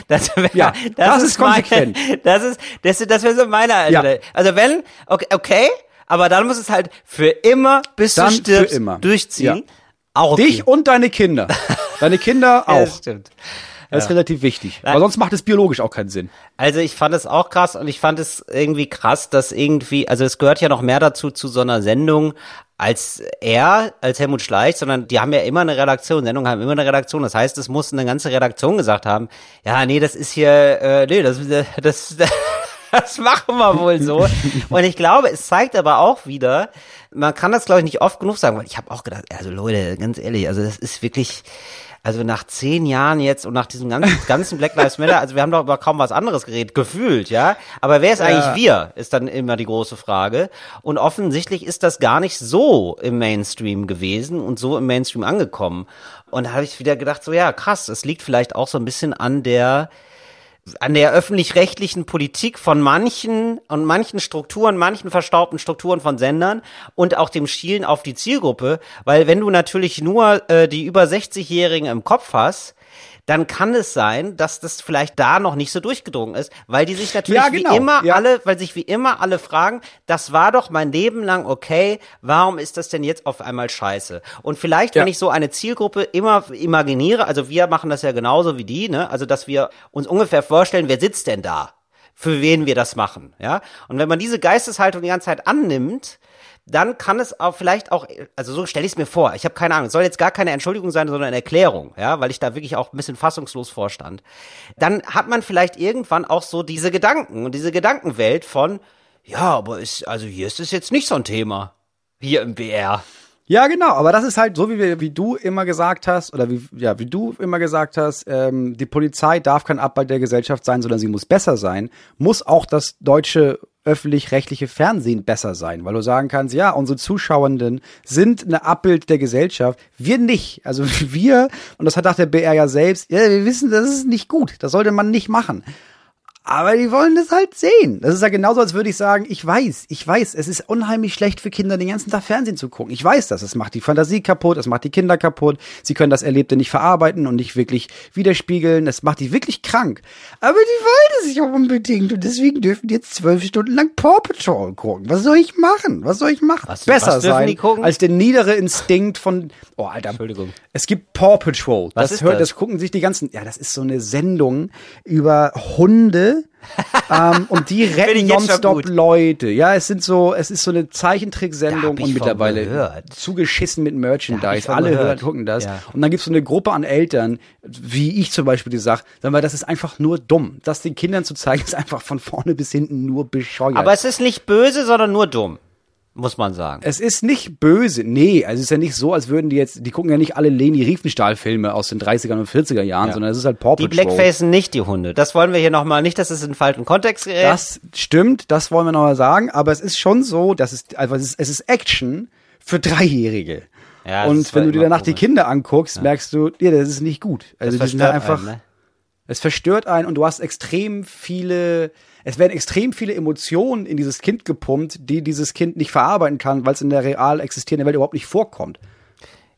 Das, wär, Ja, das ist meine- konsequent. Das ist, das, das wäre so meine, Ja. also wenn, okay, okay, aber dann muss es halt für immer, bis Dann du für stirbst, immer. durchziehen. Ja. Auch okay. Dich und deine Kinder. Deine Kinder Ja, auch. das stimmt. Das ist relativ wichtig. Aber sonst macht es biologisch auch keinen Sinn. Also ich fand es auch krass und ich fand es irgendwie krass, dass irgendwie, also es gehört ja noch mehr dazu zu so einer Sendung als er, als Helmut Schleich, sondern die haben ja immer eine Redaktion, Sendungen haben immer eine Redaktion. Das heißt, es muss eine ganze Redaktion gesagt haben, ja, nee, das ist hier, äh, nee, das, das, das machen wir wohl so. Und ich glaube, es zeigt aber auch wieder, man kann das glaube ich nicht oft genug sagen, weil ich habe auch gedacht, also Leute, ganz ehrlich, also das ist wirklich, also nach zehn Jahren jetzt und nach diesem ganzen, ganzen Black Lives Matter, also wir haben doch über kaum was anderes geredet, gefühlt, ja. Aber wer ist eigentlich wir, ist dann immer die große Frage. Und offensichtlich ist das gar nicht so im Mainstream gewesen und so im Mainstream angekommen. Und da habe ich wieder gedacht, so ja, krass, es liegt vielleicht auch so ein bisschen an der, an der öffentlich-rechtlichen Politik von manchen und manchen Strukturen, manchen verstaubten Strukturen von Sendern und auch dem Schielen auf die Zielgruppe, weil wenn du natürlich nur äh, die über 60-Jährigen im Kopf hast, dann kann es sein, dass das vielleicht da noch nicht so durchgedrungen ist, weil die sich natürlich Ja, genau. wie immer Ja. alle, weil sich wie immer alle fragen, das war doch mein Leben lang okay, warum ist das denn jetzt auf einmal scheiße? Und vielleicht, wenn Ja. ich so eine Zielgruppe immer imaginiere, also wir machen das ja genauso wie die, ne? Also dass wir uns ungefähr vorstellen, wer sitzt denn da? Für wen wir das machen, ja? Und wenn man diese Geisteshaltung die ganze Zeit annimmt, dann kann es auch vielleicht auch, also so stelle ich es mir vor, ich habe keine Ahnung, es soll jetzt gar keine Entschuldigung sein, sondern eine Erklärung, ja, weil ich da wirklich auch ein bisschen fassungslos vorstand. Dann hat man vielleicht irgendwann auch so diese Gedanken und diese Gedankenwelt von, ja, aber ist, also hier ist es jetzt nicht so ein Thema. Hier im BR. Ja, genau, aber das ist halt so, wie, wir, wie du immer gesagt hast, oder wie, ja, wie du immer gesagt hast, ähm, die Polizei darf kein Abbild der Gesellschaft sein, sondern sie muss besser sein, muss auch das deutsche öffentlich-rechtliche Fernsehen besser sein, weil du sagen kannst, ja, unsere Zuschauenden sind ein Abbild der Gesellschaft, wir nicht. Also wir, und das hat auch der BR ja selbst, ja, wir wissen, das ist nicht gut, das sollte man nicht machen. Aber die wollen das halt sehen. Das ist ja genauso, als würde ich sagen, ich weiß, ich weiß, es ist unheimlich schlecht für Kinder, den ganzen Tag Fernsehen zu gucken. Ich weiß das. Es macht die Fantasie kaputt, es macht die Kinder kaputt. Sie können das Erlebte nicht verarbeiten und nicht wirklich widerspiegeln. Es macht die wirklich krank. Aber die wollen es nicht unbedingt und deswegen dürfen die jetzt zwölf Stunden lang Paw Patrol gucken. Was soll ich machen? Was soll ich machen? Was- Besser was sein als der niedere Instinkt von, oh Alter. Entschuldigung. Es gibt Paw Patrol. Was das ist hört, das? das gucken sich die ganzen, ja, das ist so eine Sendung über Hunde, ähm, und die retten nonstop. Leute. Ja, es sind so, es ist so eine Zeichentricksendung und mittlerweile gehört. zugeschissen mit Merchandise. Alle gehört. hören, gucken das. Ja. Und dann gibt's so eine Gruppe an Eltern, wie ich zum Beispiel, die sagt, sagen wir, das ist einfach nur dumm. Das den Kindern zu zeigen, ist einfach von vorne bis hinten nur bescheuert. Aber es ist nicht böse, sondern nur dumm. Muss man sagen. Es ist nicht böse, nee, also es ist ja nicht so, als würden die jetzt, die gucken ja nicht alle Leni Riefenstahl-Filme aus den 30er und 40er Jahren, Ja. sondern es ist halt Paw Die Patrol. Blackfacen nicht die Hunde. Das wollen wir hier nochmal nicht, dass es in den falschen Kontext gerät. Das stimmt, das wollen wir nochmal sagen, aber es ist schon so, dass es, also es ist, es ist Action für Dreijährige. Ja, und wenn du immer dir danach die komisch. Kinder anguckst, merkst du, ja, das ist nicht gut. Also das die sind verstört einfach, einen, ne? Es verstört einen und du hast extrem viele, es werden extrem viele Emotionen in dieses Kind gepumpt, die dieses Kind nicht verarbeiten kann, weil es in der real existierenden Welt überhaupt nicht vorkommt.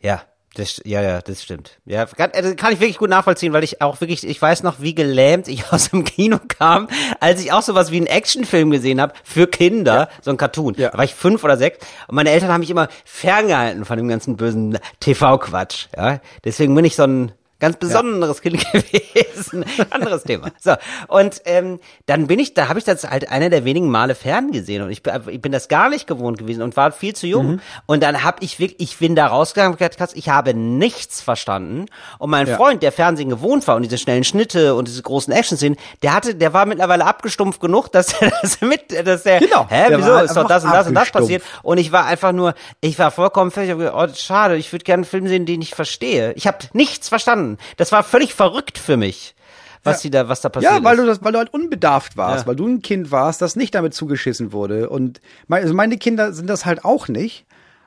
Ja, das, ja, ja, das stimmt. Ja, kann, äh, kann ich wirklich gut nachvollziehen, weil ich auch wirklich, ich weiß noch, wie gelähmt ich aus dem Kino kam, als ich auch sowas wie einen Actionfilm gesehen habe für Kinder, so ein Cartoon. Ja. Da war ich fünf oder sechs und meine Eltern haben mich immer ferngehalten von dem ganzen bösen TV-Quatsch. Ja, deswegen bin ich so ein Ganz besonderes Kind gewesen. Anderes Thema. So. Und ähm, dann bin ich, da habe ich das halt einer der wenigen Male ferngesehen. Und ich bin, ich bin das gar nicht gewohnt gewesen und war viel zu jung. Mhm. Und dann habe ich wirklich, ich bin da rausgegangen und gesagt, ich habe nichts verstanden. Und mein Ja. Freund, der Fernsehen gewohnt war und diese schnellen Schnitte und diese großen Action-Szenen, der hatte, der war mittlerweile abgestumpft genug, dass er das mit, dass der, Genau. hä, Der wieso, ist doch das und das und das passiert. Und ich war einfach nur, ich war vollkommen fertig. Ich hab gedacht, oh, schade, ich würde gerne einen Film sehen, den ich verstehe. Ich habe nichts verstanden. Das war völlig verrückt für mich, was die da, was da passiert Ja, weil ist. du das, weil du halt unbedarft warst, Ja. weil du ein Kind warst, das nicht damit zugeschissen wurde. Und mein, also meine Kinder sind das halt auch nicht.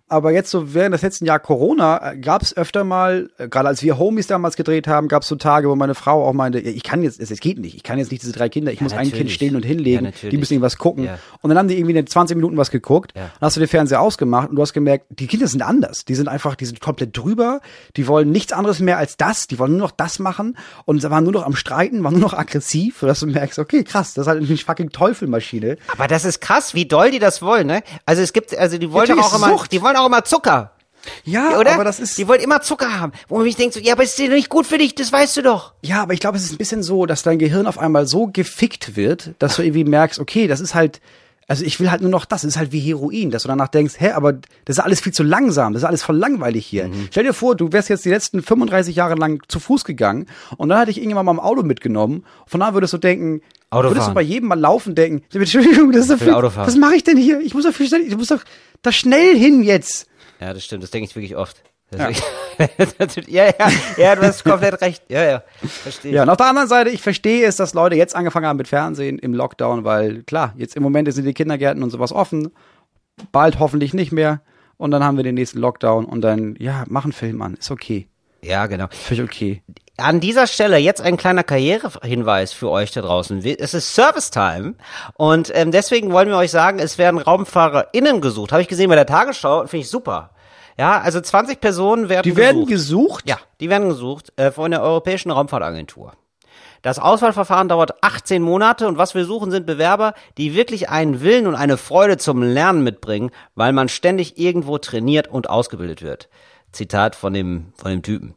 Aber jetzt so während des letzten Jahr Corona gab es öfter mal, äh, gerade als wir Homies damals gedreht haben, gab es so Tage, wo meine Frau auch meinte, ja, ich kann jetzt, es, geht nicht, ich kann jetzt nicht diese drei Kinder, ich muss ein Kind natürlich. stillen und Ja, hinlegen, natürlich. die müssen irgendwas gucken. Ja. Und dann haben die irgendwie in 20 Minuten was geguckt, Ja. dann hast du den Fernseher ausgemacht und du hast gemerkt, die Kinder sind anders, die sind einfach, die sind komplett drüber, die wollen nichts anderes mehr als das, die wollen nur noch das machen und waren nur noch am Streiten, waren nur noch aggressiv, sodass du merkst, okay, krass, das ist halt eine fucking Teufelmaschine. Aber das ist krass, wie doll die das wollen, ne? Also es gibt, also die wollen Natürlich auch immer, die wollen auch immer Zucker. Ja, Oder? aber das ist, die wollen immer Zucker haben. Wo man mich denkt so, ja, aber ist dir nicht gut für dich, das weißt du doch. Ja, aber ich glaube, es ist ein bisschen so, dass dein Gehirn auf einmal so gefickt wird, dass du irgendwie merkst, okay, das ist halt, also ich will halt nur noch das, das ist halt wie Heroin, dass du danach denkst, hä, aber das ist alles viel zu langsam, das ist alles voll langweilig hier. Mhm. Stell dir vor, du wärst jetzt die letzten 35 Jahre lang zu Fuß gegangen und dann hätte ich irgendwann mal im Auto mitgenommen. Von da würdest du denken, Autofahren. würdest du bei jedem mal laufen denken, Entschuldigung, das ist so viel, was mache ich denn hier? Ich muss doch viel schnell, ich muss doch da schnell hin jetzt. Ja, das stimmt, das denke ich wirklich oft. Ja. ja, ja, ja, du hast komplett recht. Ja, ja, verstehe. Ja, und auf der anderen Seite, ich verstehe es, dass Leute jetzt angefangen haben mit Fernsehen im Lockdown, weil klar, jetzt im Moment sind die Kindergärten und sowas offen, bald hoffentlich nicht mehr und dann haben wir den nächsten Lockdown und dann, ja, mach einen Film an, ist okay, Ja, genau. völlig okay. An dieser Stelle jetzt ein kleiner Karrierehinweis für euch da draußen. Es ist Service Time und ähm, deswegen wollen wir euch sagen, es werden RaumfahrerInnen gesucht. Habe ich gesehen bei der Tagesschau, finde ich super. Ja, also 20 Personen werden Die werden gesucht. gesucht? Ja, die werden gesucht äh, von der Europäischen Raumfahrtagentur. Das Auswahlverfahren dauert 18 Monate und was wir suchen sind Bewerber, die wirklich einen Willen und eine Freude zum Lernen mitbringen, weil man ständig irgendwo trainiert und ausgebildet wird. Zitat von dem von dem Typen.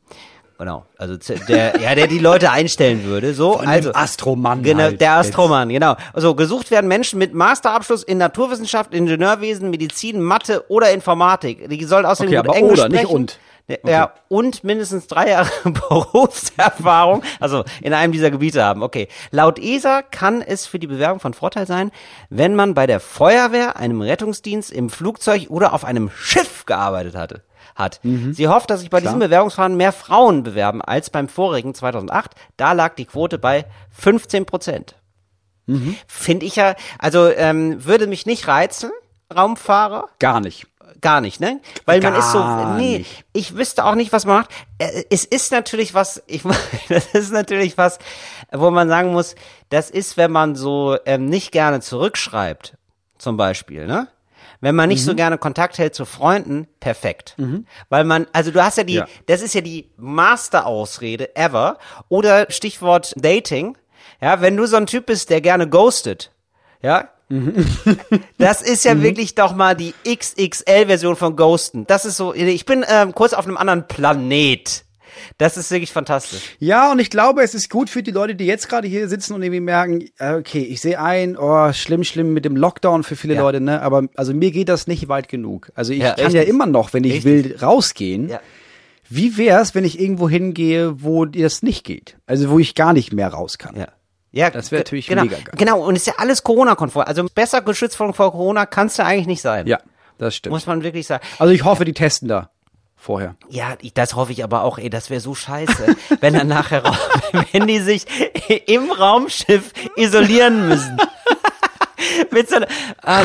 Genau, also der ja, der die Leute einstellen würde, so Von also Astromann Genau, halt der. Astromann, genau. Also gesucht werden Menschen mit Masterabschluss in Naturwissenschaft, Ingenieurwesen, Medizin, Mathe oder Informatik. Die sollen außerdem Okay, gut aber Englisch oder, nicht sprechen. und. Ja, und mindestens drei Jahre Berufserfahrung, also in einem dieser Gebiete haben. Okay. Laut ESA kann es für die Bewerbung von Vorteil sein, wenn man bei der Feuerwehr, einem Rettungsdienst, im Flugzeug oder auf einem Schiff gearbeitet hatte. Hat. Mhm. Sie hofft, dass sich bei diesem Bewerbungsverfahren mehr Frauen bewerben als beim vorigen 2008. Da lag die Quote bei 15 Prozent. Mhm. Finde ich ja, also ähm, würde mich nicht reizen, Raumfahrer, Gar nicht. gar nicht, ne? Weil man ist so, Gar nee, nicht. ich wüsste auch nicht, was man macht. Äh, Es ist natürlich was, ich das ist natürlich was, wo man sagen muss, das ist, wenn man so ähm, nicht gerne zurückschreibt, zum Beispiel, ne? Wenn man nicht so Mhm. gerne Kontakt hält zu Freunden, perfekt. Weil man, also du hast ja die, Ja. das ist ja die Master-Ausrede ever. Oder Stichwort Dating. Ja, wenn du so ein Typ bist, der gerne ghostet, ja, das ist Mhm. ja wirklich doch mal die XXL-Version von Ghosten. Das ist so, ich bin ähm, kurz auf einem anderen Planet. Das ist wirklich fantastisch. Ja, und ich glaube, es ist gut für die Leute, die jetzt gerade hier sitzen und irgendwie merken, äh, okay, ich sehe ein, oh, schlimm, schlimm mit dem Lockdown für viele Ja. Leute, ne? Aber also mir geht das nicht weit genug. Also ich Ja, kann ja richtig. immer noch, wenn ich will, rausgehen. Ja. Wie wär's, wenn ich irgendwo hingehe, wo das nicht geht? Also wo ich gar nicht mehr raus kann. Ja. Ja, Das wäre natürlich genau, mega geil. Genau, und ist ja alles Corona-konform. Also besser geschützt vor Corona kannst du eigentlich nicht sein. Ja, das stimmt. Muss man wirklich sagen. Also ich hoffe, die testen da vorher. Ja, das hoffe ich aber auch, ey, das wäre so scheiße, wenn dann nachher, wenn die sich im Raumschiff isolieren müssen. Mit so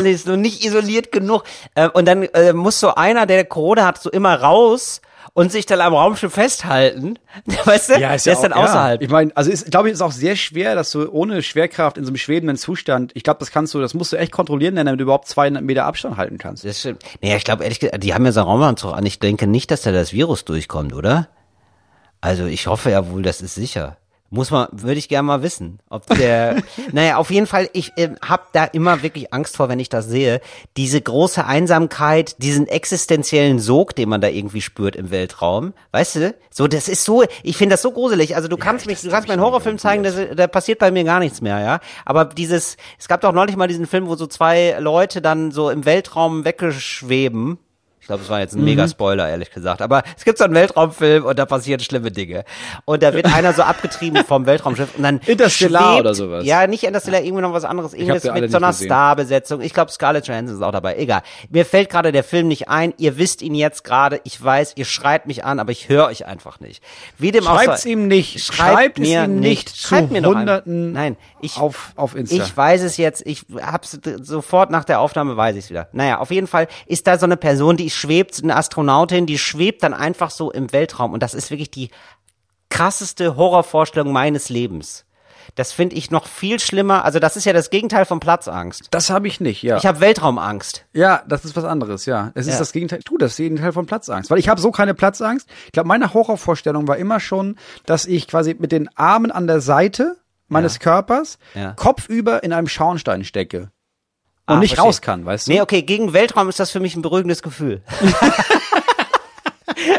ist noch nicht isoliert genug. Ähm, und dann äh, muss so einer, der Corona hat, so immer raus und sich dann am Raumschiff festhalten. Weißt du? der ist dann außerhalb. Ich meine, also ist, glaube ich, ist auch sehr schwer, dass du ohne Schwerkraft in so einem schwebenden Zustand, ich glaube, das kannst du, das musst du echt kontrollieren, damit du überhaupt 200 Meter Abstand halten kannst. Das stimmt. Naja, ich glaube ehrlich gesagt, die haben ja so einen Raumanzug an. Ich denke nicht, dass da das Virus durchkommt, oder? Also ich hoffe ja wohl, das ist sicher. Muss man, würde ich gerne mal wissen, ob der, naja, auf jeden Fall, ich äh, habe da immer wirklich Angst vor, wenn ich das sehe. Diese große Einsamkeit, diesen existenziellen Sog, den man da irgendwie spürt im Weltraum. Weißt du? So, das ist so, ich finde das so gruselig. Also du kannst mich, du kannst mir einen Horrorfilm zeigen, das, da passiert bei mir gar nichts mehr, ja. Aber dieses, es gab doch neulich mal diesen Film, wo so zwei Leute dann so im Weltraum weggeschweben. Ich glaube, das war jetzt ein mega Spoiler, ehrlich gesagt. Aber es gibt so einen Weltraumfilm und da passieren schlimme Dinge. Und da wird einer so abgetrieben vom Weltraumschiff und dann Interstellar schwebt, oder sowas. Ja, nicht Interstellar, irgendwie noch was anderes. Irgendwas mit so einer. Starbesetzung. Ich glaube, Scarlett Johansson ist auch dabei. Egal. Mir fällt gerade der Film nicht ein. Ihr wisst ihn jetzt gerade. Ich weiß, ihr schreit mich an, aber ich höre euch einfach nicht. Wie dem auch Schreibt's sei. ihm nicht. Schreibt Schreibt es mir ihm nicht. nicht Schreibt zu mir ein- Hunderten Nein, ich, auf, auf Insta. ich weiß es jetzt, ich hab's sofort nach der Aufnahme weiß ich wieder. Naja, auf jeden Fall ist da so eine Person, die schwebt, eine Astronautin, die schwebt dann einfach so im Weltraum und das ist wirklich die krasseste Horrorvorstellung meines Lebens. Das finde ich noch viel schlimmer. Also das ist ja das Gegenteil von Platzangst. das habe ich nicht, ja. Ich habe Weltraumangst. Ja, das ist was anderes, ja. Es ist Ja. das Gegenteil. Tu, das ist das Gegenteil von Platzangst. Weil ich habe so keine Platzangst. Ich glaube, meine Horrorvorstellung war immer schon, dass ich quasi mit den Armen an der Seite meines Körpers Ja. kopfüber in einem Schornstein stecke. Und Ah, nicht verstehe. raus kann, weißt du? Nee, okay, gegen Weltraum ist das für mich ein beruhigendes Gefühl.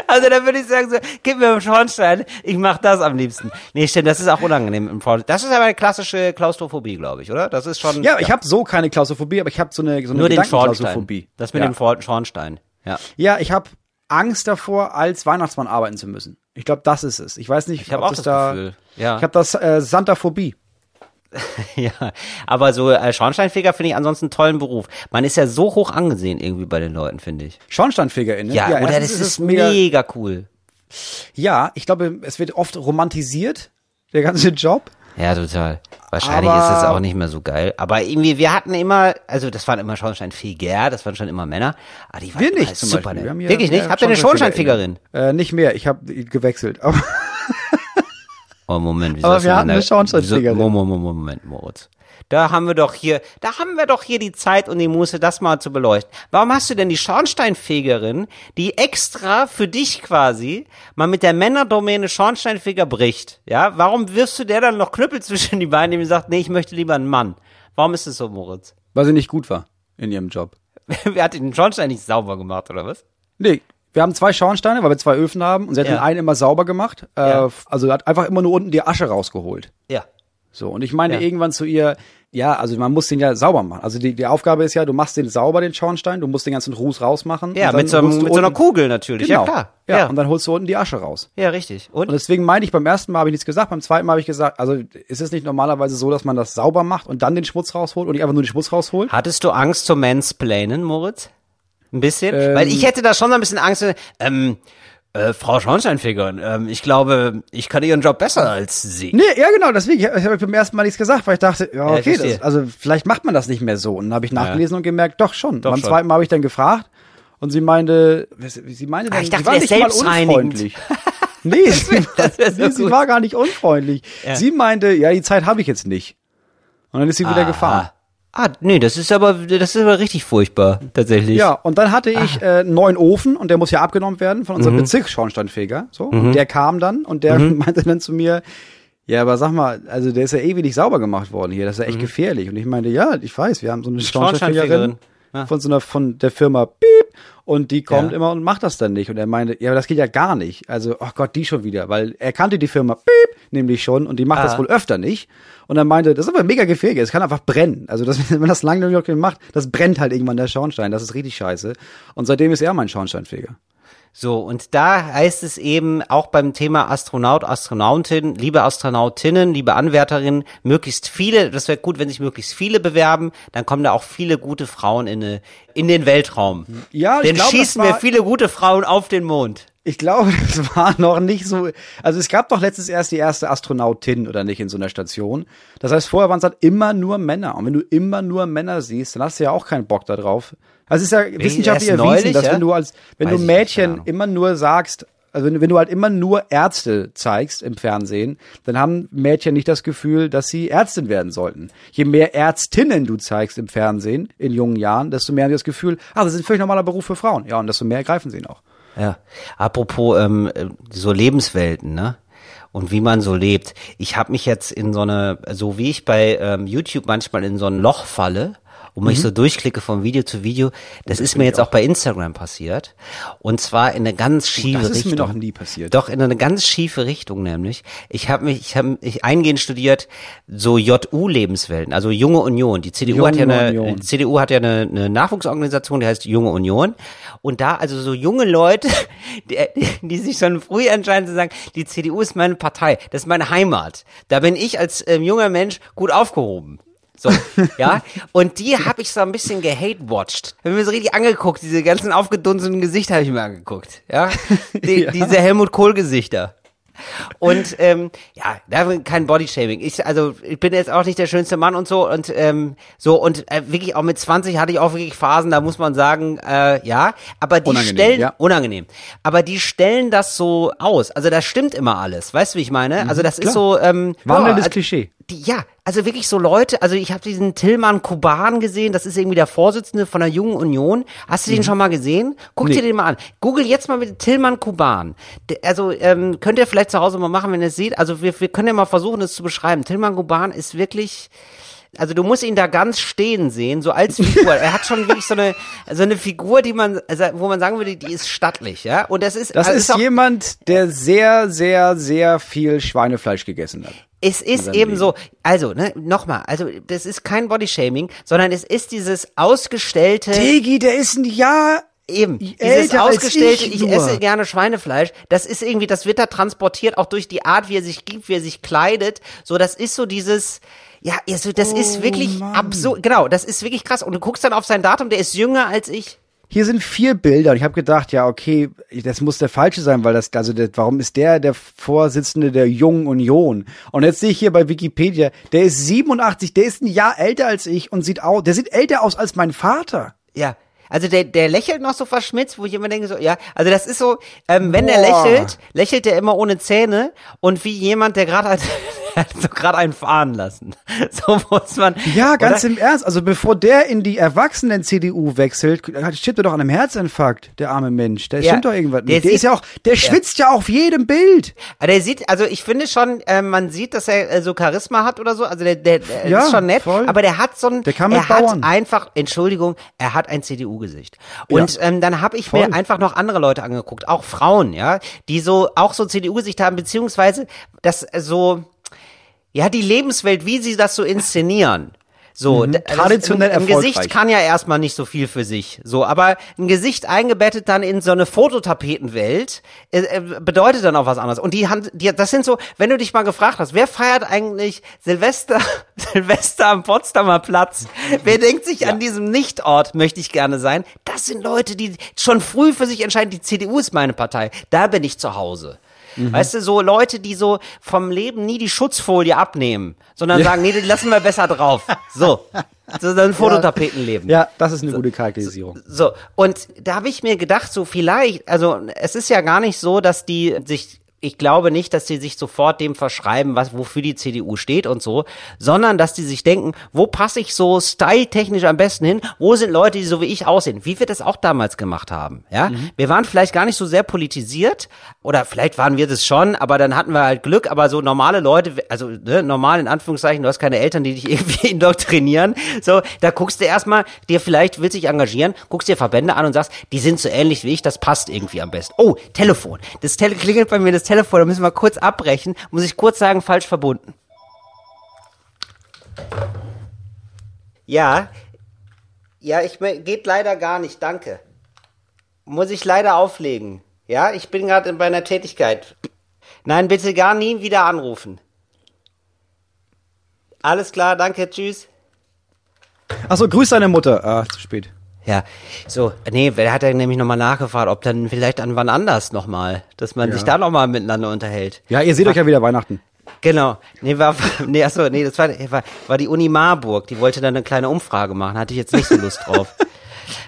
also da würde ich sagen, so, gib mir einen Schornstein, ich mach das am liebsten. Nee, stimmt, das ist auch unangenehm im Das ist aber eine klassische Klaustrophobie, glaube ich, oder? Das ist schon Ja, ich habe so keine Klaustrophobie, aber ich habe so eine, so eine nur den Schornstein. Das mit ja. dem Schornstein. Ja. Ja, ich habe Angst davor, als Weihnachtsmann arbeiten zu müssen. Ich glaube, das ist es. Ich weiß nicht, Ich habe ob auch das da. Gefühl. Ja. Ich habe das äh, Santaphobie. ja. Aber so äh, Schornsteinfeger finde ich ansonsten einen tollen Beruf. Man ist ja so hoch angesehen irgendwie bei den Leuten, finde ich. Schornsteinfegerin, ne? Ja, oder das ist, es mega. mega cool. Ja, ich glaube, es wird oft romantisiert, der ganze Job. Ja, total. Wahrscheinlich Aber- ist es auch nicht mehr so geil. Aber irgendwie, wir hatten immer, also das waren immer Schornsteinfeger, das waren schon immer Männer. Aber die waren Wir immer nicht zum super Beispiel. Wir Wirklich nicht? mehr Habt ihr eine. Schornsteinfegerin? Äh, nicht mehr, ich habe gewechselt. Aber Oh, Moment, wieso Aber wir hatten eine da- Schornsteinfegerin. Moment, Moment, Moritz. Da haben wir doch hier, da haben wir doch hier die Zeit und die Muße, das mal zu beleuchten. Warum hast du denn die Schornsteinfegerin, die extra für dich quasi mal mit der Männerdomäne Schornsteinfeger bricht? Ja, warum wirfst du der dann noch Knüppel zwischen die Beine, die sagt, nee, ich möchte lieber einen Mann? Warum ist es so, Moritz? weil sie nicht gut war in ihrem Job. Wer hat den Schornstein nicht sauber gemacht, oder was? Nee, wir haben zwei Schornsteine, weil wir zwei Öfen haben und sie hat Ja. den einen immer sauber gemacht. Äh, Ja. Also hat einfach immer nur unten die Asche rausgeholt. Ja. So, und ich meine Ja. irgendwann zu ihr, ja, also man muss den ja sauber machen. Also die, die Aufgabe ist ja, du machst den sauber, den Schornstein, du musst den ganzen Ruß rausmachen. Ja, mit so, mit so einer Kugel natürlich, Genau. ja klar. Ja, Ja, und dann holst du unten die Asche raus. ja richtig. Und? Und deswegen meine ich, beim ersten Mal habe ich nichts gesagt, beim zweiten Mal habe ich gesagt, also ist es nicht normalerweise so, dass man das sauber macht und dann den Schmutz rausholt und nicht einfach nur den Schmutz rausholt? Hattest du Angst zum Mansplainen, Moritz? Ein bisschen? Ähm. Weil ich hätte da schon so ein bisschen Angst. Ähm, äh, Frau Schornsteinfegerin, ähm, ich glaube, ich kann ihren Job besser als Sie. Nee, ja genau, deswegen, ich habe hab beim ersten Mal nichts gesagt, weil ich dachte, ja, Ja, ich okay, verstehe. das, also vielleicht macht man das nicht mehr so. Und dann habe ich nachgelesen und gemerkt, doch schon. Doch beim schon. zweiten Mal habe ich dann gefragt und sie meinte, sie meinte dann, Ah, ich dachte, sie war nicht mal unfreundlich. Nee, sie, das wär so sie war gar nicht unfreundlich. Sie meinte, ja, die Zeit habe ich jetzt nicht. Und dann ist sie wieder Aha. gefahren. Ah, nee, das ist aber, das ist aber richtig furchtbar, tatsächlich. Ja, und dann hatte ich Ah. äh, einen neuen Ofen und der muss ja abgenommen werden von Mhm. unserem Bezirksschornsteinfeger. So, und der kam dann und der Mhm. meinte dann zu mir, ja, aber sag mal, also der ist ja ewig nicht sauber gemacht worden hier, das ist ja echt gefährlich. Und ich meinte, ja, ich weiß, wir haben so eine Schornsteinfegerin Mhm. Schornsteinfegerin. Ja. von so einer von der Firma Piep und die kommt Ja. immer und macht das dann nicht. Und er meinte, ja, aber das geht ja gar nicht. Also, ach Gott, die schon wieder, weil er kannte die Firma Piep nämlich schon und die macht das Ah. wohl öfter nicht. Und er meinte, das ist aber mega gefährlich, es kann einfach brennen. Also das, wenn man das lange genug macht, das brennt halt irgendwann der Schornstein. Das ist richtig scheiße. Und seitdem ist er mein Schornsteinfeger. So, und da heißt es eben auch beim Thema Astronaut, Astronautin, liebe Astronautinnen, liebe Anwärterinnen, möglichst viele, das wäre gut, wenn sich möglichst viele bewerben, dann kommen da auch viele gute Frauen in, eine, in den Weltraum. Ja, ich Dann glaub, schießen wir viele gute Frauen auf den Mond. Ich glaube, das war noch nicht so. Also es gab doch letztens erst die erste Astronautin oder nicht in so einer Station. Das heißt, vorher waren es halt immer nur Männer. Und wenn du immer nur Männer siehst, dann hast du ja auch keinen Bock da drauf. Also es ist ja wissenschaftlich erwiesen, neulich, dass wenn du als wenn Weiß du nicht, Mädchen Ahnung. immer nur sagst, also wenn, du- wenn du halt immer nur Ärzte zeigst im Fernsehen, dann haben Mädchen nicht das Gefühl, dass sie Ärztin werden sollten. Je mehr Ärztinnen du zeigst im Fernsehen in jungen Jahren, desto mehr haben sie das Gefühl, ah, das ist ein völlig normaler Beruf für Frauen. Ja, und desto mehr ergreifen sie ihn auch. Ja. Apropos ähm, äh, so Lebenswelten, ne? und wie man so lebt. Ich habe mich jetzt in so eine, so wie ich bei ähm, YouTube manchmal in so ein Loch falle, und mich so durchklicke von Video zu Video. Das, ist mir jetzt auch bei Instagram passiert. Und zwar in eine ganz schiefe das ist Richtung. mir noch nie passiert. Doch, in eine ganz schiefe Richtung nämlich. Ich habe mich, ich habe ich eingehend studiert, so JU-Lebenswelten, also Junge Union. Die CDU Junge hat ja eine, Union. die CDU hat ja eine, eine Nachwuchsorganisation, die heißt Junge Union. Und da also so junge Leute, die, die sich schon früh entscheiden zu sagen, die CDU ist meine Partei, das ist meine Heimat. Da bin ich als ähm, junger Mensch gut aufgehoben. So, ja. Und die habe ich so ein bisschen gehate-watched. Hab mir so richtig angeguckt, diese ganzen aufgedunsenen Gesichter habe ich mir angeguckt. Ja. Die, Ja. Diese Helmut Kohl-Gesichter. Und ähm, ja, da kein Bodyshaming. Ich also ich bin jetzt auch nicht der schönste Mann und so und ähm, so und äh, wirklich auch mit 20 hatte ich auch wirklich Phasen, da muss man sagen, äh, ja, aber die Unangenehm, stellen ja. unangenehm. Aber die stellen das so aus. Also da stimmt immer alles. Weißt du, wie ich meine? Also das ist klar. so ähm, Wandelndes ja, Klischee. die, ja, also wirklich so Leute, also ich habe diesen Tillmann Kuban gesehen, das ist irgendwie der Vorsitzende von der Jungen Union. Hast du den schon mal gesehen? Guck dir Nee. den mal an. Google jetzt mal mit Tillmann Kuban. Also ähm, könnt ihr vielleicht zu Hause mal machen, wenn ihr es seht. Also wir, wir können ja mal versuchen, es zu beschreiben. Tillmann Kuban ist wirklich... Also du musst ihn da ganz stehen sehen, so als Figur. er hat schon wirklich so eine so eine Figur, die man, also wo man sagen würde, die ist stattlich, ja. Und das ist Das also ist auch, jemand, der sehr, sehr, sehr viel Schweinefleisch gegessen hat. Es ist eben Leben. so, also, ne, nochmal, also das ist kein Bodyshaming, sondern es ist dieses ausgestellte, Tegi, der ist ein Jahr eben, dieses ausgestellte, ich ich, esse gerne Schweinefleisch, das ist irgendwie, das wird da transportiert, auch durch die Art, wie er sich gibt, wie er sich kleidet, so, das ist so dieses, ja, also das ist Oh, wirklich Mann. absurd, genau, das ist wirklich krass und du guckst dann auf sein Datum, der ist jünger als ich. Hier sind vier Bilder und ich habe gedacht, ja, okay, das muss der falsche sein, weil das, also der, warum ist der der Vorsitzende der Jungen Union? Und jetzt sehe ich hier bei Wikipedia, der ist 87, der ist ein Jahr älter als ich und sieht aus, der sieht älter aus als mein Vater. Ja. Also der, der lächelt noch so verschmitzt, wo ich immer denke so, ja, also das ist so, ähm, wenn der Boah. lächelt, lächelt er immer ohne Zähne und wie jemand, der gerade hat so gerade einen fahren lassen. So muss man. Ja, ganz oder? im Ernst. Also bevor der in die Erwachsenen-CDU wechselt, stirbt er doch an einem Herzinfarkt, der arme Mensch. Der Ja, stimmt doch irgendwas der nicht. Der ist ja auch, der schwitzt ja auf jedem Bild. Aber der sieht, also ich finde schon, äh, man sieht, dass er äh, so Charisma hat oder so. Also der, der, der Ja, ist schon nett, voll. aber der hat so ein, Der kann mit er hat Bauern. einfach, Entschuldigung, er hat ein CDU-Gesicht. Und ähm, dann habe ich mir Voll. einfach noch andere Leute angeguckt, auch Frauen, ja, die so auch so CDU-Gesicht haben, beziehungsweise das so, ja, die Lebenswelt, wie sie das so inszenieren. So, Mhm. Traditionell ein, ein Gesicht kann ja erstmal nicht so viel für sich. So, aber ein Gesicht eingebettet dann in so eine Fototapetenwelt äh, äh, bedeutet dann auch was anderes. Und die haben, die, das sind so, wenn du dich mal gefragt hast, wer feiert eigentlich Silvester, Silvester am Potsdamer Platz? Wer denkt sich an diesem Nichtort möchte ich gerne sein? Das sind Leute, die schon früh für sich entscheiden, die CDU ist meine Partei. Da bin ich zu Hause. Mhm. Weißt du, so Leute, die so vom Leben nie die Schutzfolie abnehmen, sondern sagen, nee, die lassen wir besser drauf. So. So ein Fototapetenleben. Ja, das ist eine gute Charakterisierung. So, und da habe ich mir gedacht, so vielleicht, also es ist ja gar nicht so, dass die sich, ich glaube nicht, dass die sich sofort dem verschreiben, was, wofür die CDU steht und so, sondern dass die sich denken, wo passe ich so styletechnisch am besten hin? Wo sind Leute, die so wie ich aussehen? Wie wir das auch damals gemacht haben, ja? Wir waren vielleicht gar nicht so sehr politisiert oder vielleicht waren wir das schon, aber dann hatten wir halt Glück, aber so normale Leute, also ne, normal in Anführungszeichen, du hast keine Eltern, die dich irgendwie indoktrinieren, so, da guckst du erstmal, dir vielleicht willst dich engagieren, guckst dir Verbände an und sagst, die sind so ähnlich wie ich, das passt irgendwie am besten. Oh, Telefon. Das Tele klingelt bei mir das Telefon, da müssen wir kurz abbrechen, muss ich kurz sagen, falsch verbunden. Ja, ja, ich geht leider gar nicht, danke. Muss ich leider auflegen. Ja, ich bin gerade bei einer Tätigkeit. Nein, bitte gar nie wieder anrufen. Alles klar, danke, tschüss. Achso, grüß deine Mutter. Ah, zu spät. Ja, so, nee, wer hat ja nämlich nochmal nachgefragt, ob dann vielleicht an wann anders nochmal, dass man sich da nochmal miteinander unterhält. Ja, ihr seht euch ja wieder Weihnachten. Genau. Nee, war, nee, achso, nee, das war, war, war die Uni Marburg, die wollte da eine kleine Umfrage machen, hatte ich jetzt nicht so Lust drauf.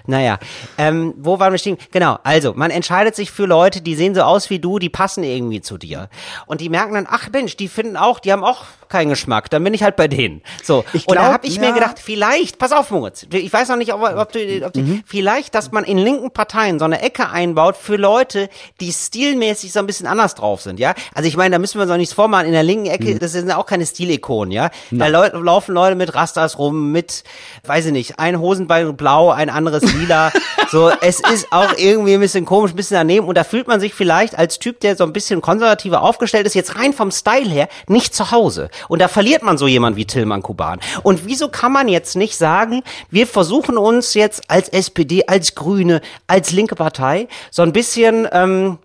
Naja, ähm, wo waren wir stehen? Genau, also man entscheidet sich für Leute, die sehen so aus wie du, die passen irgendwie zu dir. Und die merken dann, ach Mensch, die finden auch, die haben auch keinen Geschmack, dann bin ich halt bei denen. So, Ich und da glaub, habe ich ja. mir gedacht, vielleicht, pass auf Moritz, ich weiß noch nicht, ob, ob du, ob du Mhm. vielleicht, dass man in linken Parteien so eine Ecke einbaut für Leute, die stilmäßig so ein bisschen anders drauf sind, ja? Also ich meine, da müssen wir uns auch nichts vormachen, in der linken Ecke, Mhm. das sind auch keine Stilikonen, ja? Da Leu laufen Leute mit Rastas rum, mit, weiß ich nicht, ein Hosenbein blau, ein anderes lila. so, es ist auch irgendwie ein bisschen komisch, ein bisschen daneben. Und da fühlt man sich vielleicht als Typ, der so ein bisschen konservativer aufgestellt ist, jetzt rein vom Style her, nicht zu Hause. Und da verliert man so jemand wie Tillmann Kuban. Und wieso kann man jetzt nicht sagen, wir versuchen uns jetzt als SPD, als Grüne, als linke Partei so ein bisschen, ähm,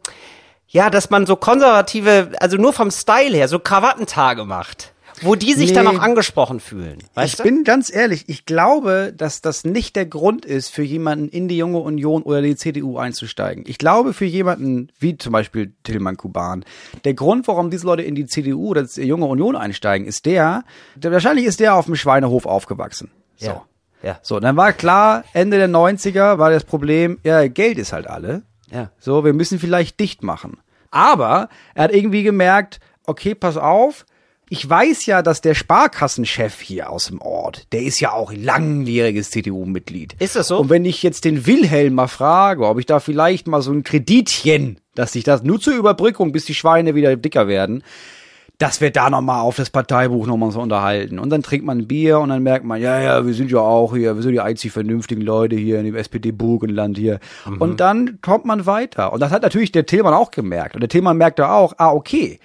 ja, dass man so konservative, also nur vom Style her, so Krawattentage macht. Wo die sich dann Nee. auch angesprochen fühlen. Weißt ich du? bin ganz ehrlich, ich glaube, dass das nicht der Grund ist, für jemanden in die Junge Union oder die CDU einzusteigen. Ich glaube, für jemanden wie zum Beispiel Tillmann Kuban, der Grund, warum diese Leute in die CDU oder die Junge Union einsteigen, ist der, der wahrscheinlich ist der auf dem Schweinehof aufgewachsen. So. Ja. Ja. So, dann war klar, Ende der 90er war das Problem, ja, Geld ist halt alle. Ja. So, wir müssen vielleicht dicht machen. Aber er hat irgendwie gemerkt, okay, pass auf, ich weiß ja, dass der Sparkassenchef hier aus dem Ort, der ist ja auch langjähriges CDU-Mitglied. Ist das so? Und wenn ich jetzt den Wilhelm mal frage, ob ich da vielleicht mal so ein Kreditchen, dass ich das nur zur Überbrückung, bis die Schweine wieder dicker werden, dass wir da nochmal auf das Parteibuch nochmal so unterhalten. Und dann trinkt man ein Bier und dann merkt man, ja, ja, wir sind ja auch hier, wir sind die einzig vernünftigen Leute hier in dem SPD-Burgenland hier. Und dann kommt man weiter. Und das hat natürlich der Tillmann auch gemerkt. Und der Tillmann merkte auch, ah, okay,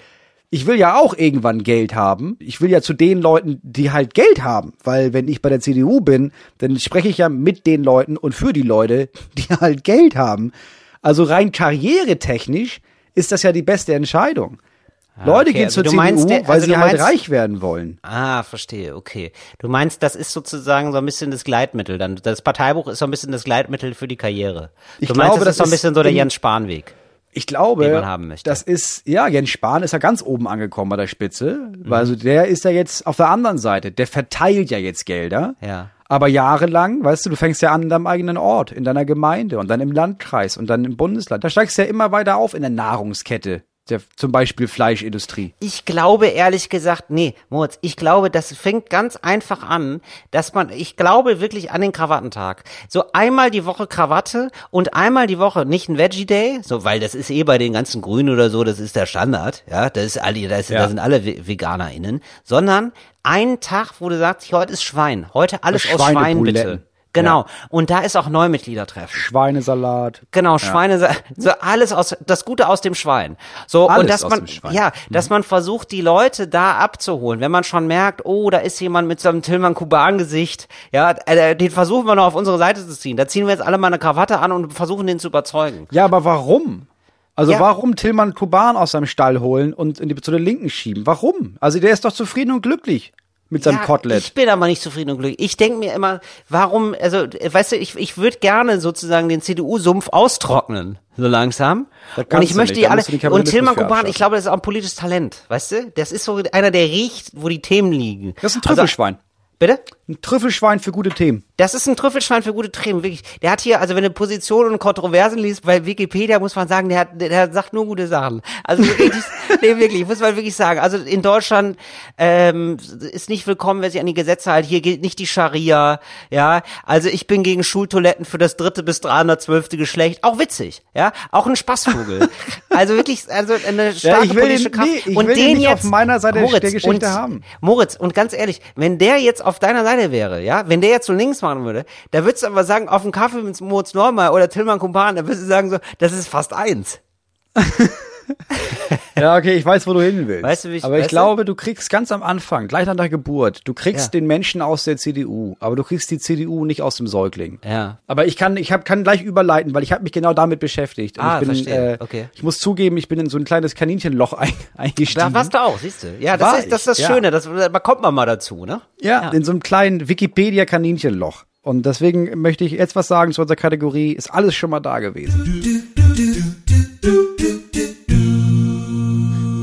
ich will ja auch irgendwann Geld haben. Ich will ja zu den Leuten, die halt Geld haben. Weil wenn ich bei der CDU bin, dann spreche ich ja mit den Leuten und für die Leute, die halt Geld haben. Also rein karrieretechnisch ist das ja die beste Entscheidung. Leute okay, gehen also zur meinst, CDU, weil also sie halt meinst- reich werden wollen. Ah, verstehe, okay. Du meinst, das ist sozusagen so ein bisschen das Gleitmittel dann. Das Parteibuch ist so ein bisschen das Gleitmittel für die Karriere. Ich du meinst, glaube, das ist so ein das bisschen so der Jens Spahn-Weg. Ich glaube, das ist, ja, Jens Spahn ist ja ganz oben angekommen bei der Spitze, Mhm. weil also der ist ja jetzt auf der anderen Seite, der verteilt ja jetzt Gelder. Ja. Aber jahrelang, weißt du, du fängst ja an in deinem eigenen Ort, in deiner Gemeinde und dann im Landkreis und dann im Bundesland. Da steigst du ja immer weiter auf in der Nahrungskette, der, zum Beispiel Fleischindustrie. Ich glaube ehrlich gesagt, nee, Moritz, ich glaube, das fängt ganz einfach an, dass man, ich glaube wirklich an den Krawattentag. So einmal die Woche Krawatte und einmal die Woche nicht ein Veggie Day, so, weil das ist eh bei den ganzen Grünen oder so, das ist der Standard, ja, das ist alle, das, Ja. da sind alle Ve- VeganerInnen, sondern einen Tag, wo du sagst, heute ist Schwein, heute alles aus Schwein bitte. Genau. Und da ist auch Neumitgliedertreffen. Schweinesalat. Genau, Schweine, so alles aus, das Gute aus dem Schwein. So, Alles und dass aus man, dem Schwein. Mhm. ja, dass man versucht, die Leute da abzuholen. Wenn man schon merkt, oh, da ist jemand mit so einem Tillmann Kuban-Gesicht, ja, äh, den versuchen wir noch auf unsere Seite zu ziehen. Da ziehen wir jetzt alle mal eine Krawatte an und versuchen, den zu überzeugen. Ja, aber warum? Also Ja. warum Tillmann Kuban aus seinem Stall holen und in die, zu den Linken schieben? Warum? Also der ist doch zufrieden und glücklich mit seinem Ja, Kotelett. Ich bin aber nicht zufrieden und glücklich. Ich denke mir immer, warum, also, weißt du, ich, ich würde gerne sozusagen den CDU-Sumpf austrocknen, so langsam. Und ich möchte nicht, die alle, den und Tilman Kuban, ich glaube, das ist auch ein politisches Talent, weißt du? Das ist so einer, der riecht, wo die Themen liegen. Das ist ein Also- Trüffelschwein. Bitte? Ein Trüffelschwein für gute Themen. Das ist ein Trüffelschwein für gute Themen, wirklich. Der hat hier, also wenn du Positionen und Kontroversen liest, bei Wikipedia muss man sagen, der hat, der, sagt nur gute Sachen. Also wirklich, nee, wirklich, muss man wirklich sagen. Also in Deutschland ähm, ist nicht willkommen, wer sich an die Gesetze hält. Hier gilt nicht die Scharia, ja. Also ich bin gegen Schultoiletten für das dritte bis 312. Geschlecht. Auch witzig, ja. Auch ein Spaßvogel. also wirklich, also eine starke will politische den- Kraft. nee, ich und will den den jetzt auf meiner Seite Moritz, der Geschichte und, haben. Moritz, und ganz ehrlich, wenn der jetzt auf deiner Seite wäre, ja, wenn der jetzt so links machen würde, da würdest du aber sagen, auf dem Kaffee mit Moritz Neumann oder Tillmann Kumpan, da würdest du sagen so, das ist fast eins. Ja, okay, ich weiß, wo du hin willst. Weißt du, wie ich- aber ich weißt du? glaube, du kriegst ganz am Anfang, gleich nach der Geburt, du kriegst Ja. den Menschen aus der CDU, aber du kriegst die CDU nicht aus dem Säugling. Ja. Aber ich kann, ich hab, kann gleich überleiten, weil ich habe mich genau damit beschäftigt. Und Ah, ich bin, verstehe. Äh, Okay. Ich muss zugeben, ich bin in so ein kleines Kaninchenloch ein, eingestiegen. Da warst du auch, siehst du. Ja, War das ist das, ist das ja. Schöne, das, da kommt man mal dazu, ne? Ja, in so einem kleinen Wikipedia-Kaninchenloch. Und deswegen möchte ich jetzt was sagen zu unserer Kategorie. Ist alles schon mal da gewesen.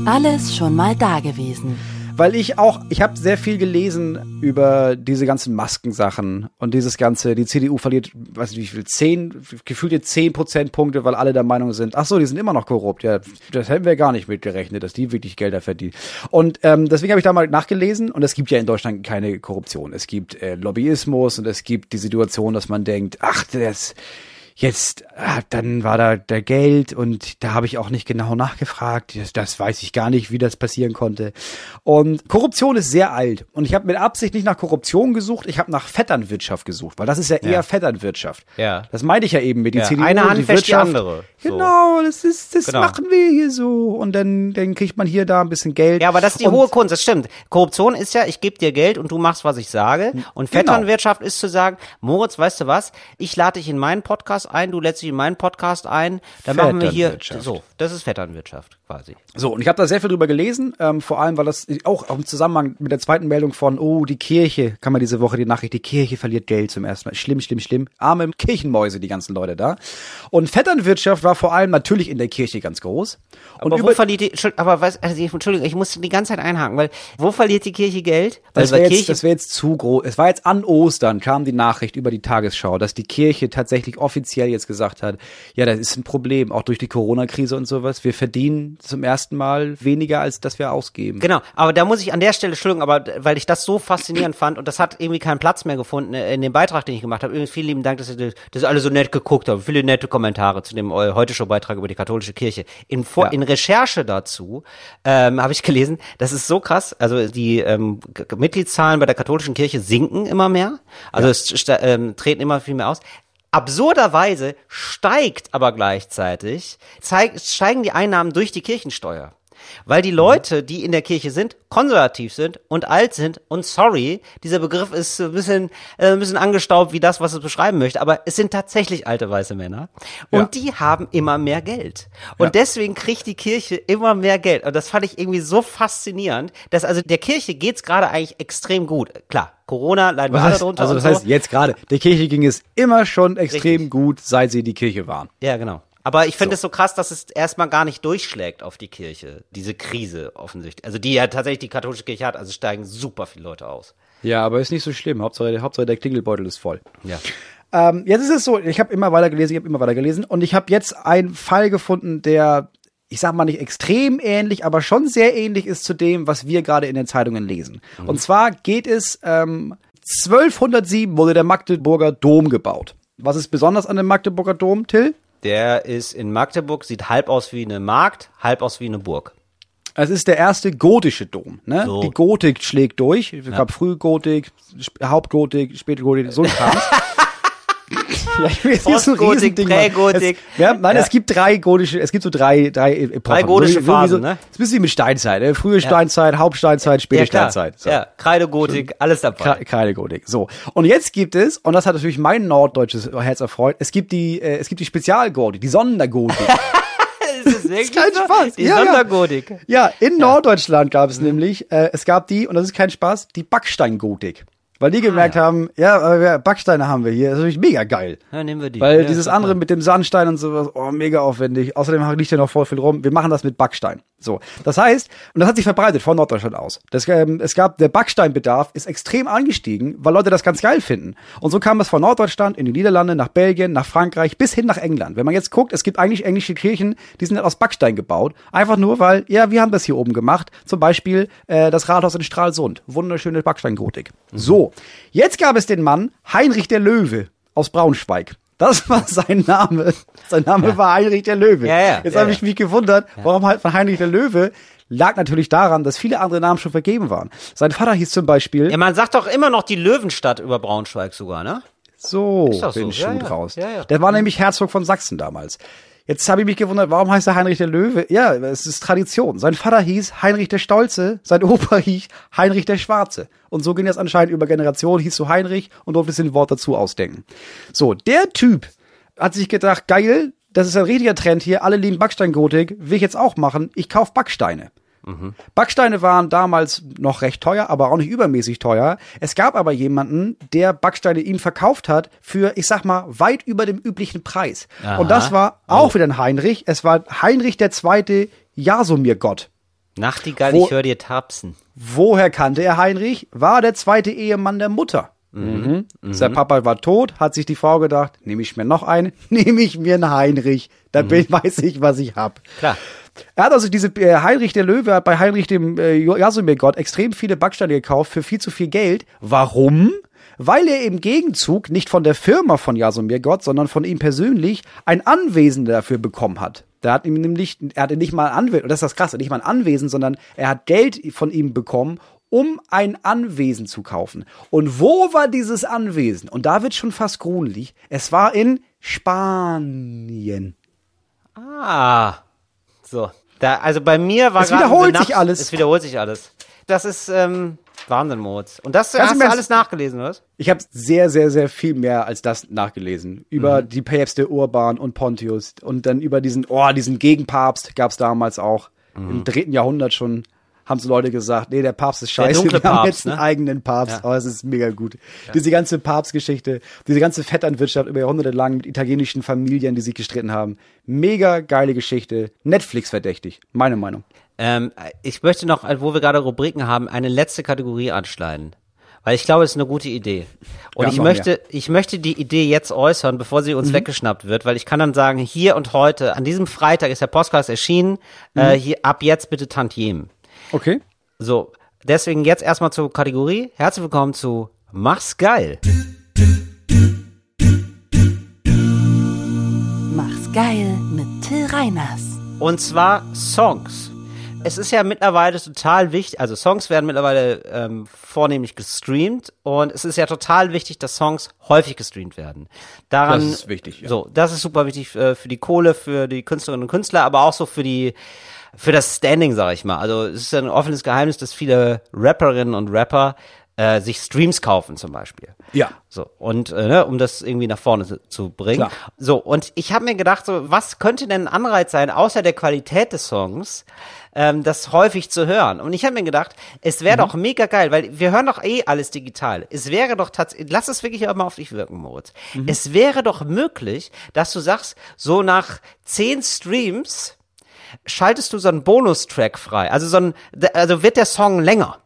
Alles schon mal da gewesen. weil ich auch, ich habe sehr viel gelesen über diese ganzen Maskensachen und dieses ganze, die CDU verliert, weiß nicht wie viel, zehn, gefühlte zehn Prozentpunkte, weil alle der Meinung sind, ach so, die sind immer noch korrupt. Ja, das hätten wir gar nicht mitgerechnet, dass die wirklich Gelder verdienen. Und ähm, deswegen habe ich da mal nachgelesen und es gibt ja in Deutschland keine Korruption. Es gibt äh, Lobbyismus und es gibt die Situation, dass man denkt, ach, das jetzt, ah, dann war da der Geld und da habe ich auch nicht genau nachgefragt. Das, das weiß ich gar nicht, wie das passieren konnte. Und Korruption ist sehr alt. Und ich habe mit Absicht nicht nach Korruption gesucht, ich habe nach Vetternwirtschaft gesucht, weil das ist ja eher Ja. Vetternwirtschaft. Ja. Das meinte ich ja eben mit die Ja, CDU eine Hand die wäscht die Wirtschaft. So. Genau, das ist, das Genau. machen wir hier so. Und dann, dann kriegt man hier da ein bisschen Geld. Ja, aber das ist die und, hohe Kunst, das stimmt. Korruption ist ja, ich gebe dir Geld und du machst, was ich sage. Und Genau. Vetternwirtschaft ist zu sagen, Moritz, weißt du was? Ich lade dich in meinen Podcast ein, du lädst dich in meinen Podcast ein. Dann machen wir hier, so, das ist Vetternwirtschaft quasi. So, und ich habe da sehr viel drüber gelesen, ähm, vor allem, weil das auch im Zusammenhang mit der zweiten Meldung von, oh, die Kirche, kann man diese Woche die Nachricht, die Kirche verliert Geld zum ersten Mal. Schlimm, schlimm, schlimm. Arme Kirchenmäuse, die ganzen Leute da. Und Vetternwirtschaft war vor allem natürlich in der Kirche ganz groß. Und Aber wo verliert die, aber was, also ich, Entschuldigung, ich muss die ganze Zeit einhaken, weil, wo verliert die Kirche Geld? Weil das wäre jetzt, Kirche, das wär jetzt zu groß. Es war jetzt an Ostern, kam die Nachricht über die Tagesschau, dass die Kirche tatsächlich offiziell jetzt gesagt hat, ja, das ist ein Problem, auch durch die Corona-Krise und sowas. Wir verdienen zum ersten Mal weniger, als das wir ausgeben. Genau, aber da muss ich an der Stelle, Entschuldigung, aber weil ich das so faszinierend fand und das hat irgendwie keinen Platz mehr gefunden äh, in dem Beitrag, den ich gemacht habe. Übrigens vielen lieben Dank, dass ihr das alle so nett geguckt habt. Viele nette Kommentare zu dem äh, heute show Beitrag über die katholische Kirche. In, Vor Ja. in Recherche dazu ähm, habe ich gelesen, das ist so krass. Also die ähm, Mitgliedszahlen bei der katholischen Kirche sinken immer mehr. Also es sta- ähm, treten immer viel mehr aus. Absurderweise steigt aber gleichzeitig, zeig, steigen die Einnahmen durch die Kirchensteuer. Weil die Leute, die in der Kirche sind, konservativ sind und alt sind und sorry, dieser Begriff ist ein bisschen, äh, ein bisschen angestaubt wie das, was es beschreiben möchte, aber es sind tatsächlich alte weiße Männer und die haben immer mehr Geld. Und Ja. deswegen kriegt die Kirche immer mehr Geld. Und das fand ich irgendwie so faszinierend, dass also der Kirche geht's gerade eigentlich extrem gut. Klar, Corona leiden wir alle heißt, drunter also das heißt so. jetzt gerade, der Kirche ging es immer schon extrem Richtig. gut, seit sie die Kirche waren. Ja, genau. Aber ich finde es so krass, dass es erstmal gar nicht durchschlägt auf die Kirche, diese Krise offensichtlich. Also die ja tatsächlich die katholische Kirche hat, also steigen super viele Leute aus. Ja, aber ist nicht so schlimm. Hauptsache, Hauptsache der Klingelbeutel ist voll. Ja. Ähm, jetzt ist es so, ich habe immer weiter gelesen, ich habe immer weiter gelesen und ich habe jetzt einen Fall gefunden, der, ich sag mal nicht extrem ähnlich, aber schon sehr ähnlich ist zu dem, was wir gerade in den Zeitungen lesen. Und zwar geht es, ähm, 1207 wurde der Magdeburger Dom gebaut. Was ist besonders an dem Magdeburger Dom, Till? Der ist in Magdeburg, sieht halb aus wie eine Markt, halb aus wie eine Burg. Es ist der erste gotische Dom. Ne? So. Die Gotik schlägt durch. Es gab Frühgotik, Hauptgotik, Spätgotik, so ein Kram. ja, ich will jetzt nicht so ein Riesending. Prägotik. Es, ja, nein, Ja. es gibt drei gotische, es gibt so drei, drei Epochen. Drei gotische Phasen, so, ne? Das ist ein bisschen wie mit Steinzeit. Ne? Frühe Steinzeit, Hauptsteinzeit, späte Ja. Steinzeit. So. Ja, Kreidegotik, alles dabei. Ke- Keine Gotik. So. Und jetzt gibt es, und das hat natürlich mein norddeutsches Herz erfreut, es gibt die, äh, es gibt die Spezialgotik, die Sondergotik. Das ist wirklich kein so? Spaß. Die Ja, ja. Sondergotik. Ja, in Norddeutschland gab es nämlich, äh, es gab die, und das ist kein Spaß, die Backsteingotik. Weil die gemerkt haben, ja, aber wir, Backsteine haben wir hier, das ist natürlich mega geil. Ja, nehmen wir die. Weil ja, dieses andere mit dem Sandstein und sowas, oh, mega aufwendig. Außerdem liegt ja noch voll viel rum. Wir machen das mit Backstein. So. Das heißt, und das hat sich verbreitet von Norddeutschland aus. Das, ähm, es gab, der Backsteinbedarf ist extrem angestiegen, weil Leute das ganz geil finden. Und so kam es von Norddeutschland in die Niederlande, nach Belgien, nach Frankreich, bis hin nach England. Wenn man jetzt guckt, es gibt eigentlich englische Kirchen, die sind aus Backstein gebaut. Einfach nur, weil, ja, wir haben das hier oben gemacht. Zum Beispiel, äh, das Rathaus in Stralsund. Wunderschöne Backsteingotik. So. Jetzt gab es den Mann Heinrich der Löwe aus Braunschweig. Das war sein Name. Sein Name war Heinrich der Löwe. Ja, ja, Jetzt ja, habe ich ja. mich gewundert, warum halt von Heinrich der Löwe lag natürlich daran, dass viele andere Namen schon vergeben waren. Sein Vater hieß zum Beispiel Ja, man sagt doch immer noch die Löwenstadt über Braunschweig sogar, ne? so, doch so, ja, ja, draus. ja, ja. Der war nämlich Herzog von Sachsen damals. Jetzt habe ich mich gewundert, warum heißt er Heinrich der Löwe? Ja, es ist Tradition. Sein Vater hieß Heinrich der Stolze, sein Opa hieß Heinrich der Schwarze. Und so ging das anscheinend über Generationen, hieß so Heinrich und durfte sich ein Wort dazu ausdenken. So, der Typ hat sich gedacht, geil, das ist ein richtiger Trend hier, alle lieben Backsteingotik, will ich jetzt auch machen, ich kauf Backsteine. Backsteine waren damals noch recht teuer, aber auch nicht übermäßig teuer. Es gab aber jemanden, der Backsteine ihm verkauft hat für, ich sag mal, weit über dem üblichen Preis. Und das war auch wieder ein Heinrich. Es war Heinrich der zweite Jasomir Gott. Nachtigall, Wo- ich höre dir tapsen. Woher kannte er Heinrich? War der zweite Ehemann der Mutter. Mhm. Sein Papa war tot, hat sich die Frau gedacht, nehme ich mir noch einen, nehme ich mir einen Heinrich, dann bin, weiß ich, was ich hab. Klar. Er hat also diese äh, Heinrich der Löwe hat bei Heinrich dem äh, Jasomir-Gott extrem viele Backsteine gekauft für viel zu viel Geld. Warum? Weil er im Gegenzug nicht von der Firma von Jasomir Gott, sondern von ihm persönlich ein Anwesen dafür bekommen hat. Der hat ihm nämlich, er hatte nicht mal ein Anwesen, und das ist das Krasse, nicht mal ein Anwesen, sondern er hat Geld von ihm bekommen, um ein Anwesen zu kaufen. Und wo war dieses Anwesen? Und da wird schon fast grunelig. Es war in Spanien. Ah. So. Da, also bei mir war Es wiederholt Synaps- sich alles. Es wiederholt sich alles. Das ist ähm, Wahnsinn, Moritz. Und das Kannst hast mir du alles nachgelesen, was? Ich habe sehr, sehr, sehr viel mehr als das nachgelesen. Über die Päpste Urban und Pontius und dann über diesen, oh, diesen Gegenpapst gab's damals auch. Im dritten Jahrhundert schon haben so Leute gesagt, nee, der Papst ist scheiße, dunkle wir haben Papst, jetzt einen ne? eigenen Papst. Ja. Aber es ist mega gut. Diese ganze Papstgeschichte, diese ganze Vetternwirtschaft über Jahrhunderte lang mit italienischen Familien, die sich gestritten haben. Mega geile Geschichte. Netflix verdächtig, meine Meinung. Ähm, ich möchte noch, wo wir gerade Rubriken haben, eine letzte Kategorie anschneiden. Weil ich glaube, es ist eine gute Idee. Und ich haben möchte, ich möchte die Idee jetzt äußern, bevor sie Mhm. uns weggeschnappt wird, weil ich kann dann sagen, hier und heute, an diesem Freitag ist der Podcast erschienen, Mhm. äh, hier, ab jetzt bitte Tantiemen. Okay. So, deswegen jetzt erstmal zur Kategorie. Herzlich willkommen zu Mach's geil. Mach's geil mit Till Reiners. Und zwar Songs. Es ist ja mittlerweile total wichtig, also Songs werden mittlerweile ähm, vornehmlich gestreamt und es ist ja total wichtig, dass Songs häufig gestreamt werden. Daran, Das ist wichtig, ja. So, das ist super wichtig äh, für die Kohle, für die Künstlerinnen und Künstler, aber auch so für die für das Standing, sag ich mal. Also es ist ein offenes Geheimnis, dass viele Rapperinnen und Rapper äh, sich Streams kaufen zum Beispiel. Ja. So, und äh, ne, um das irgendwie nach vorne zu, zu bringen. Klar. So, und ich habe mir gedacht, so, was könnte denn ein Anreiz sein, außer der Qualität des Songs, ähm, das häufig zu hören? Und ich habe mir gedacht, es wäre doch mega geil, weil wir hören doch eh alles digital. Es wäre doch tatsächlich, lass es wirklich auch mal auf dich wirken, Moritz. Es wäre doch möglich, dass du sagst, so nach zehn Streams schaltest du so einen Bonustrack frei. Also so ein, also wird der Song länger.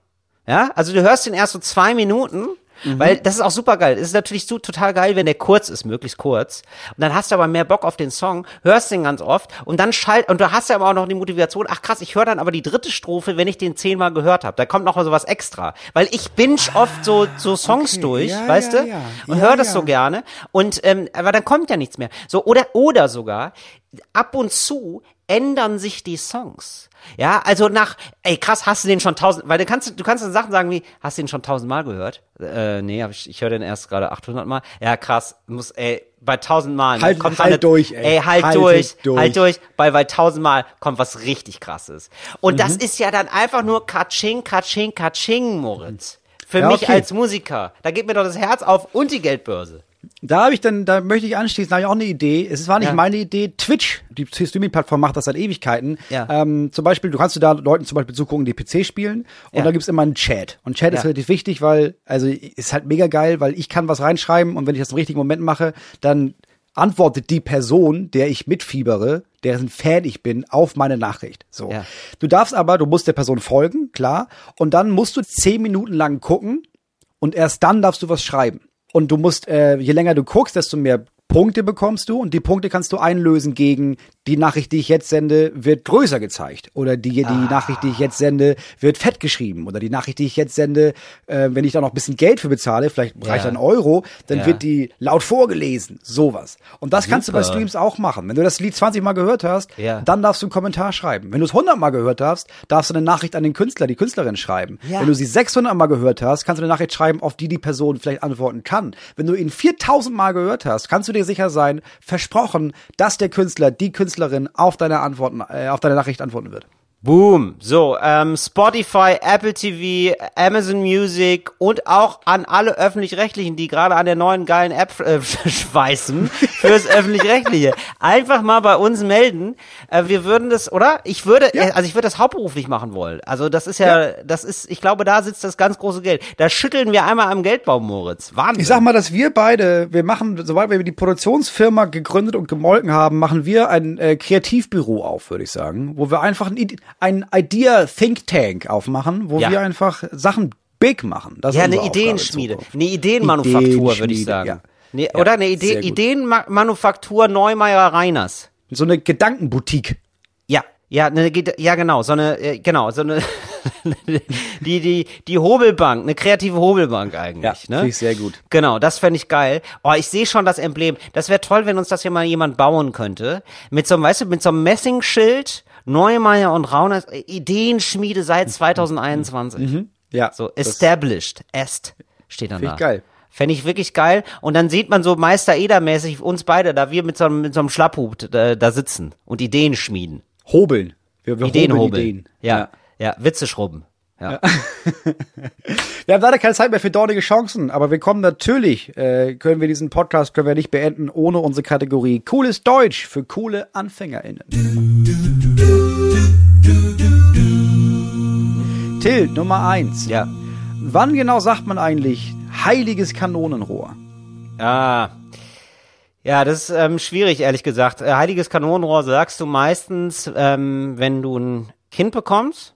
Ja, also du hörst den erst so zwei Minuten, weil das ist auch super geil. Es ist natürlich so total geil, wenn der kurz ist, möglichst kurz. Und dann hast du aber mehr Bock auf den Song, hörst den ganz oft und dann schalt und du hast ja aber auch noch die Motivation. Ach krass, ich höre dann aber die dritte Strophe, wenn ich den zehnmal gehört habe. Da kommt noch mal sowas extra, weil ich binge oft so so Songs okay. durch, Ja, weißt ja, du, ja. und höre das so gerne. Und ähm, aber dann kommt ja nichts mehr. So oder oder sogar ab und zu ändern sich die Songs. Ja, also nach, ey krass, hast du den schon tausend, weil du kannst, du kannst dann Sachen sagen wie, hast du den schon tausendmal gehört? Äh, nee, hab ich, ich höre den erst gerade 800 Mal. Ja, krass, muss, ey, bei tausend Mal. Halt- kommt halt eine- durch, ey. Ey, halt Haltet durch, durch. halt durch. Bei, bei tausend Mal kommt was richtig krasses. Und das Mhm. ist ja dann einfach nur Katsching, Katsching, Katsching, Moritz. Für Ja, mich okay. als Musiker. Da geht mir doch das Herz auf und die Geldbörse. Da habe ich dann, da möchte ich anschließen, da habe ich auch eine Idee. Es war nicht Ja. meine Idee. Twitch, die Streaming-Plattform macht das seit Ewigkeiten. Ja. Ähm, zum Beispiel, du kannst du da Leuten zum Beispiel zugucken, die PC spielen und Ja. da gibt's immer einen Chat. Und Chat ist relativ wichtig, weil, also ist halt mega geil, weil ich kann was reinschreiben und wenn ich das im richtigen Moment mache, dann antwortet die Person, der ich mitfiebere, deren Fan ich bin, auf meine Nachricht. So. Ja. Du darfst aber, du musst der Person folgen, klar. Und dann musst du zehn Minuten lang gucken und erst dann darfst du was schreiben. Und du musst, äh, je länger du guckst, desto mehr Punkte bekommst du und die Punkte kannst du einlösen gegen die Nachricht, die ich jetzt sende, wird größer gezeigt oder die, die Ah. Nachricht, die ich jetzt sende, wird fett geschrieben oder die Nachricht, die ich jetzt sende, äh, wenn ich da noch ein bisschen Geld für bezahle, vielleicht reicht Ja. ein Euro, dann Ja. wird die laut vorgelesen, sowas. Und das kannst du bei Super. Streams auch machen. Wenn du das Lied 20 Mal gehört hast, Ja. dann darfst du einen Kommentar schreiben. Wenn du es 100 Mal gehört hast, darfst du eine Nachricht an den Künstler, die Künstlerin schreiben. Wenn du sie 600 Mal gehört hast, kannst du eine Nachricht schreiben, auf die die Person vielleicht antworten kann. Wenn du ihn 4000 Mal gehört hast, kannst du dir sicher sein, versprochen, dass der Künstler, die Künstlerin auf deine Antworten, äh, auf deine Nachricht antworten wird. Boom. So, ähm, Spotify, Apple TV, Amazon Music und auch an alle Öffentlich-Rechtlichen, die gerade an der neuen geilen App äh, schweißen fürs Öffentlich-Rechtliche. Einfach mal bei uns melden. Äh, wir würden das, oder? Ich würde, äh, also ich würde das hauptberuflich machen wollen. Also das ist ja, das ist, ich glaube, da sitzt das ganz große Geld. Da schütteln wir einmal am Geldbaum, Moritz. Wahnsinn. Ich sag mal, dass wir beide, wir machen, sobald wir die Produktionsfirma gegründet und gemolken haben, machen wir ein äh, Kreativbüro auf, würde ich sagen, wo wir einfach ein, ein Idea Think Tank aufmachen, wo Ja. wir einfach Sachen big machen. Das Ja, eine Ideenschmiede, eine Ideenmanufaktur, würde ich sagen. ja. Nee, Ja, oder eine Idee. Ideenmanufaktur Neumeier Reiners. So eine Gedankenboutique. Ja, ja, eine, ja genau, so eine, äh, genau, so eine, die, die, die Hobelbank, eine kreative Hobelbank eigentlich, Ja, ne? finde ich sehr gut. Genau, das fände ich geil. Oh, ich sehe schon das Emblem. Das wäre toll, wenn uns das hier mal jemand bauen könnte. Mit so einem, weißt du, mit so einem Messingschild, Neumeier und Rauners, äh, Ideenschmiede seit 2021. Ja. So, established, est, steht dann da. ich geil. Fände ich wirklich geil. Und dann sieht man so Meister Eder-mäßig uns beide, da wir mit so einem, mit so einem Schlapphut äh, da sitzen und Ideen schmieden. Hobeln. Wir, wir Ideen hobeln hobeln. Ideen. Ja, ja, Witze schrubben. Ja. Wir haben leider keine Zeit mehr für dornige Chancen, aber wir kommen natürlich, äh, können wir diesen Podcast können wir nicht beenden ohne unsere Kategorie Cooles Deutsch für coole AnfängerInnen. Till, Nummer eins. ja. Wann genau sagt man eigentlich heiliges Kanonenrohr? Ah. Ja, das ist ähm, schwierig, ehrlich gesagt. Äh, Heiliges Kanonenrohr sagst du meistens, ähm, wenn du ein Kind bekommst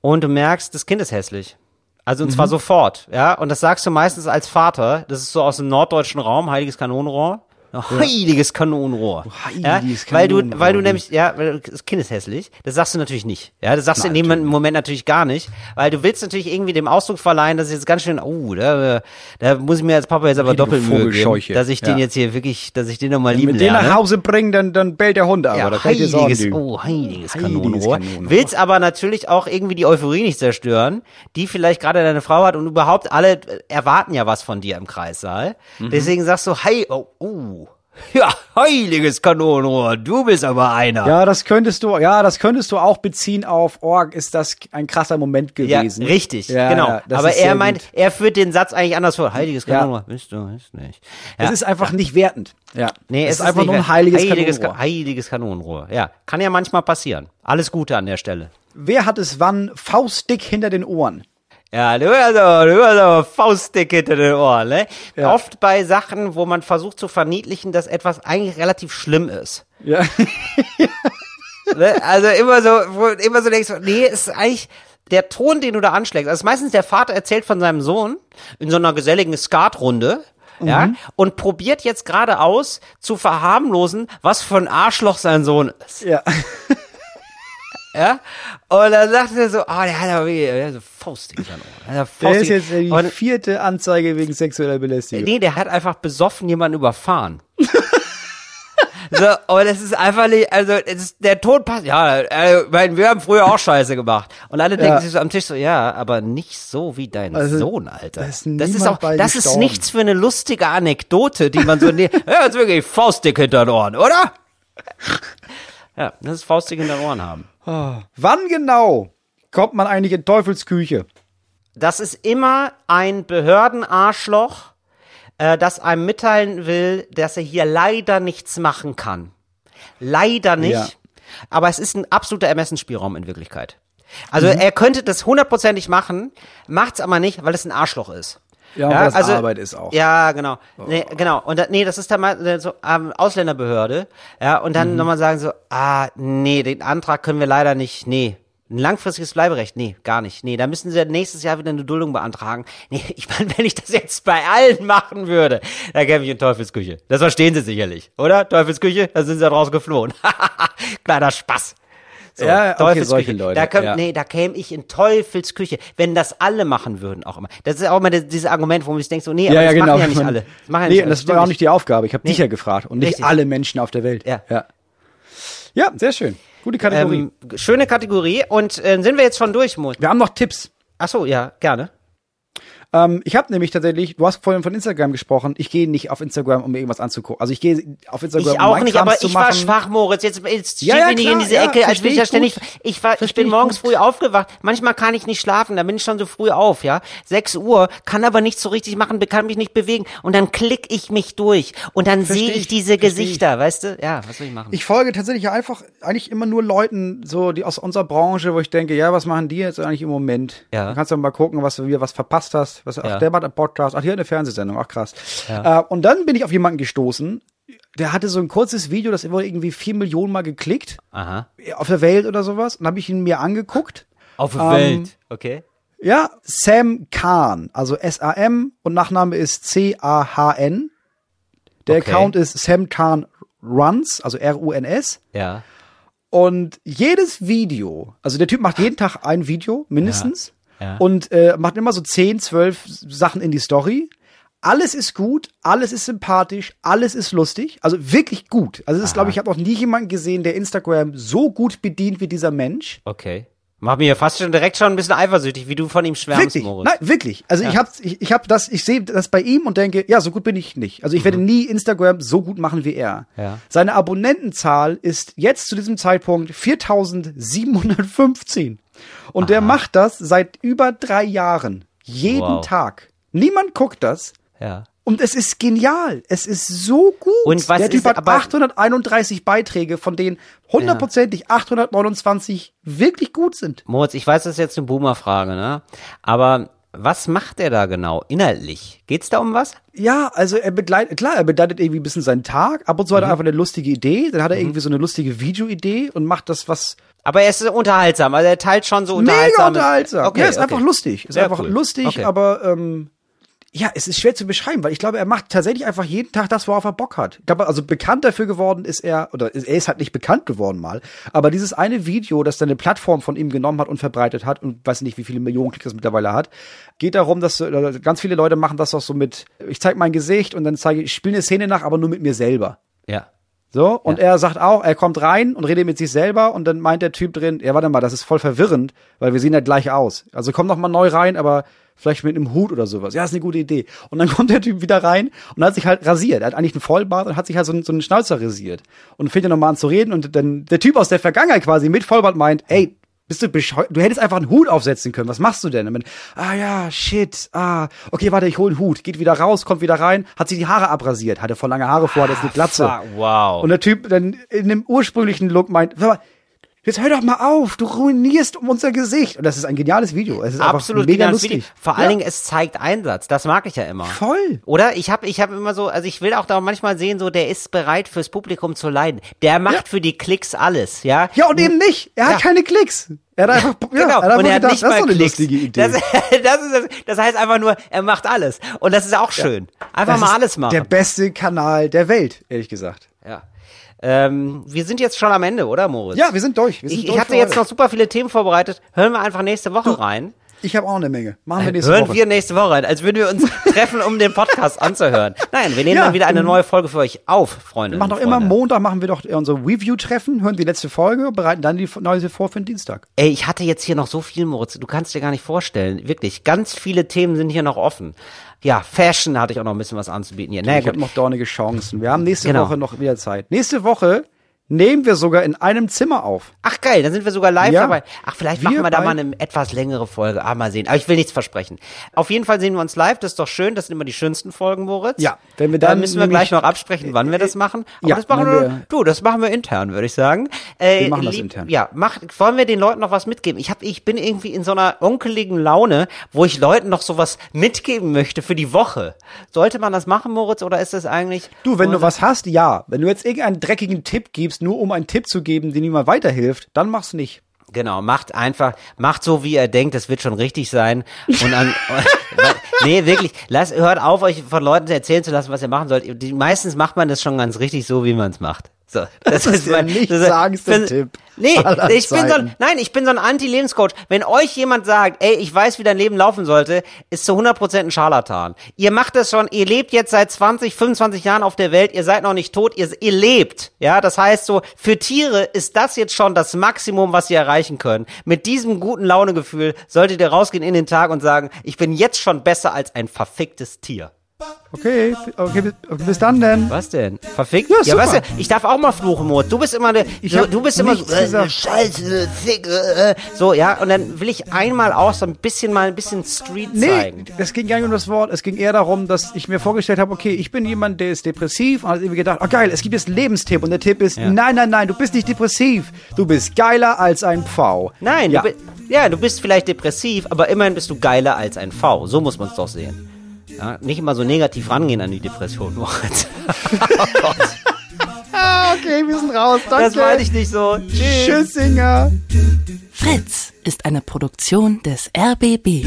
und du merkst, das Kind ist hässlich. Also und zwar sofort, ja. Und das sagst du meistens als Vater. Das ist so aus dem norddeutschen Raum, Heiliges Kanonenrohr. Heiliges Kanonenrohr. heiliges ja, weil du, weil du nämlich, ja, weil das Kind ist hässlich. Das sagst du natürlich nicht. Ja, das sagst du in dem Moment natürlich gar nicht, weil du willst natürlich irgendwie dem Ausdruck verleihen, dass es jetzt ganz schön, oh, da, da muss ich mir als Papa jetzt aber doppelt Mühe geben, dass ich den Ja. jetzt hier wirklich, dass ich den nochmal lieben Mit denen lerne. nach Hause bringen, dann, dann bellt der Hund aber. Ja, da ich heiliges, oh, heiliges, Heiliges Kanonenrohr. Kanonenrohr. Willst aber natürlich auch irgendwie die Euphorie nicht zerstören, die vielleicht gerade deine Frau hat und überhaupt alle äh, erwarten ja was von dir im Kreissaal. Mhm. Deswegen sagst du, hey, oh, oh, ja, heiliges Kanonenrohr, du bist aber einer. Ja, das könntest du, ja, das könntest du auch beziehen auf Org, ist das ein krasser Moment Ja, gewesen. richtig, Ja, genau. ja, aber er meint, gut. er führt den Satz eigentlich anders vor. Heiliges Ja. Kanonenrohr, bist du, ist nicht. Ja. Es ist einfach nicht wertend. Ja. Nee, es, ist einfach nur ein heiliges, heiliges Kanonenrohr. Ka- Heiliges Kanonenrohr. Ja, kann ja manchmal passieren. Alles Gute an der Stelle. Wer hat es wann faustdick hinter den Ohren? Ja, du hast aber, du hast aber Faustdick hinter den Ohren, ne? Ja. Oft bei Sachen, wo man versucht zu verniedlichen, dass etwas eigentlich relativ schlimm ist. Ja. Ne? Also immer so, wo immer so denkst, du, nee, ist eigentlich der Ton, den du da anschlägst. Also meistens der Vater erzählt von seinem Sohn in so einer geselligen Skatrunde. Ja, und probiert jetzt gerade aus, zu verharmlosen, was für ein Arschloch sein Sohn ist. ja. Ja? Und dann sagt er so, ah, der hat aber wirklich, der hat so hinter den Ohren. Der, hat Der ist jetzt die und, vierte Anzeige wegen sexueller Belästigung. Nee, der hat einfach besoffen jemanden überfahren. so, und es ist einfach nicht, also ist, der Ton passt, ja, äh, wir haben früher auch Scheiße gemacht. Und alle denken Ja. sich so am Tisch so, ja, aber nicht so wie dein Also, Sohn, Alter. da ist das ist auch, das ist nichts für eine lustige Anekdote, die man so, ne, ja, jetzt wirklich Faustdick hinter den Ohren, oder? Ja, das ist Faustdick hinter den Ohren haben. Wann genau kommt man eigentlich in Teufels Küche? Das ist immer ein Behördenarschloch, äh, das einem mitteilen will, dass er hier leider nichts machen kann. Leider nicht. Ja. Aber es ist ein absoluter Ermessensspielraum in Wirklichkeit. Also Mhm. er könnte das hundertprozentig machen, macht's aber nicht, weil es ein Arschloch ist. Ja, und weil es Arbeit ist auch. Ja, genau. Nee, genau. Und da, nee, das ist dann mal so ähm, Ausländerbehörde. Ja, und Mhm. dann nochmal sagen so, ah, nee, den Antrag können wir leider nicht, nee. Ein langfristiges Bleiberecht? Nee, gar nicht. Nee, da müssen sie ja nächstes Jahr wieder eine Duldung beantragen. Nee, ich meine, wenn ich das jetzt bei allen machen würde, dann käme ich in Teufelsküche. Das verstehen sie sicherlich, oder? Teufelsküche, da sind sie da raus geflohen. Kleiner Spaß. So, Ja, okay, solche Leute, Da köm, ja. Nee, da käme ich in Teufelsküche. Wenn das alle machen würden, auch immer. Das ist auch immer das- dieses Argument, wo man sich denkt, so, nee, aber das machen ja nicht alle. Das machen ja nee, nicht alle. das war auch nicht die Aufgabe. Ich habe dich Nee. ja gefragt und nicht Richtig. alle Menschen auf der Welt. Ja. ja. Ja, sehr schön. Gute Kategorie. Ähm, schöne Kategorie. Und äh, sind wir jetzt schon durch, Mo? Wir haben noch Tipps. Ach so, ja, gerne. Ähm, ich habe nämlich tatsächlich, du hast vorhin von Instagram gesprochen, ich gehe nicht auf Instagram, um mir irgendwas anzugucken. Also ich gehe auf Instagram, Ich um auch nicht, Krams aber ich war schwach, Moritz. Jetzt, jetzt Ja, ja, nicht in diese ja, Ecke, als will ich ja ich ständig. Ich war, ich bin ich morgens gut. früh aufgewacht. Manchmal kann ich nicht schlafen, da bin ich schon so früh auf, ja. 6 Uhr, kann aber nichts so richtig machen, kann mich nicht bewegen. Und dann klick ich mich durch. Und dann sehe ich ich, diese Gesichter, weißt du? Ja, was soll ich machen? Ich folge tatsächlich einfach eigentlich immer nur Leuten, so die aus unserer Branche, wo ich denke, ja, was machen die jetzt eigentlich im Moment? Ja. Dann kannst du mal gucken, was du wieder was verpasst hast. Was, Ja. Ach, der macht einen Podcast, ach, hier eine Fernsehsendung, ach krass. Äh, und dann bin ich auf jemanden gestoßen, der hatte so ein kurzes Video, das wurde irgendwie vier Millionen Mal geklickt Aha. auf der Welt oder sowas. Und habe ich ihn mir angeguckt. Auf der Ähm, Welt. Okay. Ja, Sam Kahn, also S-A-M und Nachname ist C-A-H-N. Der Okay. Account ist Sam Kahn Runs, also R-U-N-S. Ja. Und jedes Video, also der Typ macht jeden Tag ein Video, mindestens. Ja. Und äh, macht immer so 10, 12 Sachen in die Story. Alles ist gut, alles ist sympathisch, alles ist lustig. Also wirklich gut. Also es ist, glaube ich, ich habe noch nie jemanden gesehen, der Instagram so gut bedient wie dieser Mensch. Okay. Mach mir fast schon direkt schon ein bisschen eifersüchtig, wie du von ihm schwärmst, Wirklich, Moritz. nein, wirklich. Also ich habe ich, ich hab das, ich sehe das bei ihm und denke, ja, so gut bin ich nicht. Also ich werde nie Instagram so gut machen wie er. Mhm. Ja. Seine Abonnentenzahl ist jetzt zu diesem Zeitpunkt 4715. Und der macht das seit über drei Jahren. Jeden Wow. Tag. Niemand guckt das. Ja. Und es ist genial. Es ist so gut. Und was der Typ ist hat aber- 831 Beiträge, von denen hundertprozentig 829 wirklich gut sind. Moritz, ich weiß, das ist jetzt eine Boomer-Frage, ne? Aber was macht er da genau inhaltlich? Geht's da um was? Ja, also er begleitet, klar, er begleitet irgendwie ein bisschen seinen Tag. Ab und zu hat er Mhm. einfach eine lustige Idee. Dann hat er irgendwie so eine lustige Videoidee und macht das was Aber er ist unterhaltsam, also er teilt schon so mega unterhaltsam. unterhaltsam. Okay, ja, ist okay. einfach lustig. Ist Sehr einfach cool. lustig, Okay. aber ähm, ja, es ist schwer zu beschreiben, weil ich glaube, er macht tatsächlich einfach jeden Tag das, worauf er Bock hat. Ich glaube, also bekannt dafür geworden ist er, oder er ist halt nicht bekannt geworden mal, aber dieses eine Video, das dann eine Plattform von ihm genommen hat und verbreitet hat und weiß nicht, wie viele Millionen Klicks das mittlerweile hat, geht darum, dass äh, ganz viele Leute machen das auch so mit, ich zeige mein Gesicht und dann zeige ich, ich spiele eine Szene nach, aber nur mit mir selber. Ja. So, und er sagt auch, er kommt rein und redet mit sich selber und dann meint der Typ drin, ja, warte mal, das ist voll verwirrend, weil wir sehen ja gleich aus. Also komm noch mal neu rein, aber vielleicht mit einem Hut oder sowas. Ja, ist eine gute Idee. Und dann kommt der Typ wieder rein und hat sich halt rasiert. Er hat eigentlich einen Vollbart und hat sich halt so, einen- so einen Schnauzer rasiert. Und fängt dann nochmal an zu reden und dann der Typ aus der Vergangenheit quasi mit Vollbart meint, ey, bist du bescheuert? Du hättest einfach einen Hut aufsetzen können. Was machst du denn? Und dann, ah ja, shit, ah, okay, warte, ich hol einen Hut. Geht wieder raus, kommt wieder rein, hat sich die Haare abrasiert, hatte vor lange Haare vor, hat jetzt eine Glatze. Fuck, wow. Und der Typ dann in dem ursprünglichen Look meint, "Sag mal, jetzt hör doch mal auf, du ruinierst um unser Gesicht. Und das ist ein geniales Video. Es ist Absolut mega geniales lustig. Video. Vor allen Dingen, es zeigt Einsatz. Das mag ich ja immer. Voll. Oder? Ich habe ich hab immer so, also ich will auch da manchmal sehen, so, der ist bereit fürs Publikum zu leiden. Der macht Ja. für die Klicks alles, ja? Ja, und eben nicht. Er hat Ja. keine Klicks. Er hat einfach, ja, Genau, er hat und er hat gedacht, nicht mal Klicks. lustige Idee. Das, das, ist, das, heißt einfach nur, er macht alles. Und das ist auch schön. Einfach Das mal alles machen. Der beste Kanal der Welt, ehrlich gesagt. ja. Ähm, wir sind jetzt schon am Ende, oder Moritz? Ja, wir sind durch. Wir sind Ich, durch ich hatte jetzt noch super viele Themen vorbereitet. Hören wir einfach nächste Woche rein. Ich habe auch eine Menge. Machen wir nächste Hören Woche. wir nächste Woche rein, als würden wir uns treffen, um den Podcast anzuhören. Nein, wir nehmen Ja, dann wieder eine ähm, neue Folge für euch auf, Freunde. wir machen doch immer Montag machen wir doch unser Review-Treffen, hören die letzte Folge, bereiten dann die neue vor für den Dienstag. Ey, ich hatte jetzt hier noch so viel, Moritz. Du kannst dir gar nicht vorstellen. Wirklich. Ganz viele Themen sind hier noch offen. Ja, Fashion hatte ich auch noch ein bisschen was anzubieten hier. Naja, ich habe noch dornige Chancen. Wir haben nächste Genau. Woche noch wieder Zeit. Nächste Woche nehmen wir sogar in einem Zimmer auf. Ach geil, dann sind wir sogar live Ja. dabei. Ach, vielleicht Wir machen wir da mal eine etwas längere Folge. Ah, mal sehen. Aber ich will nichts versprechen. Auf jeden Fall sehen wir uns live. Das ist doch schön. Das sind immer die schönsten Folgen, Moritz. Ja, wenn wir Da dann müssen wir gleich noch absprechen, wann wir das machen. Aber ja, das machen wir, wir- du, das machen wir intern, würde ich sagen. Äh, Wir machen das intern. Ja, mach, wollen wir den Leuten noch was mitgeben? Ich hab, ich bin irgendwie in so einer onkeligen Laune, wo ich Leuten noch sowas mitgeben möchte für die Woche. Sollte man das machen, Moritz, oder ist das eigentlich? Du, wenn du was hast, ja. Wenn du jetzt irgendeinen dreckigen Tipp gibst, nur um einen Tipp zu geben, den niemand weiterhilft, dann mach's nicht. Genau, macht einfach, macht so, wie er denkt, das wird schon richtig sein. Und an, nee, wirklich, lasst, hört auf, euch von Leuten erzählen zu lassen, was ihr machen sollt. Die, meistens macht man das schon ganz richtig so, wie man es macht. So, das, ist der nichtssagendste bin- Tipp Nee, ich bin so ein, nein, ich bin so ein Anti-Lebenscoach. Wenn euch jemand sagt, ey, ich weiß, wie dein Leben laufen sollte, ist zu 100% ein Scharlatan. Ihr macht das schon, ihr lebt jetzt seit 20, 25 Jahren auf der Welt, ihr seid noch nicht tot, ihr, ihr lebt. Ja, das heißt so, für Tiere ist das jetzt schon das Maximum, was sie erreichen können. Mit diesem guten Launegefühl solltet ihr rausgehen in den Tag und sagen, ich bin jetzt schon besser als ein verficktes Tier. Okay, okay, bis, okay, bis dann denn. Was denn? Verfickt? Ja, Ja, weißt du, ich darf auch mal fluchen, Mut. Du bist immer eine, Ich du, hab du bist immer so, gesagt. Scheiße, Fick, äh, so, ja, und dann will ich einmal auch so ein bisschen mal ein bisschen Street Nee, zeigen. es ging gar nicht um das Wort. Es ging eher darum, dass ich mir vorgestellt habe, okay, ich bin jemand, der ist depressiv und hat irgendwie gedacht, oh geil, es gibt jetzt Lebenstipp und der Tipp ist, nein, nein, nein, du bist nicht depressiv. Du bist geiler als ein Pfau. Nein, ja. du, ja, du bist vielleicht depressiv, aber immerhin bist du geiler als ein V. So muss man es doch sehen. Ja, nicht immer so negativ rangehen an die Depression, Moritz. oh ah, Gott. okay, wir sind raus. Danke. Das meine ich nicht so. Tschüss. Tschüss, Singer. Fritz ist eine Produktion des RBB.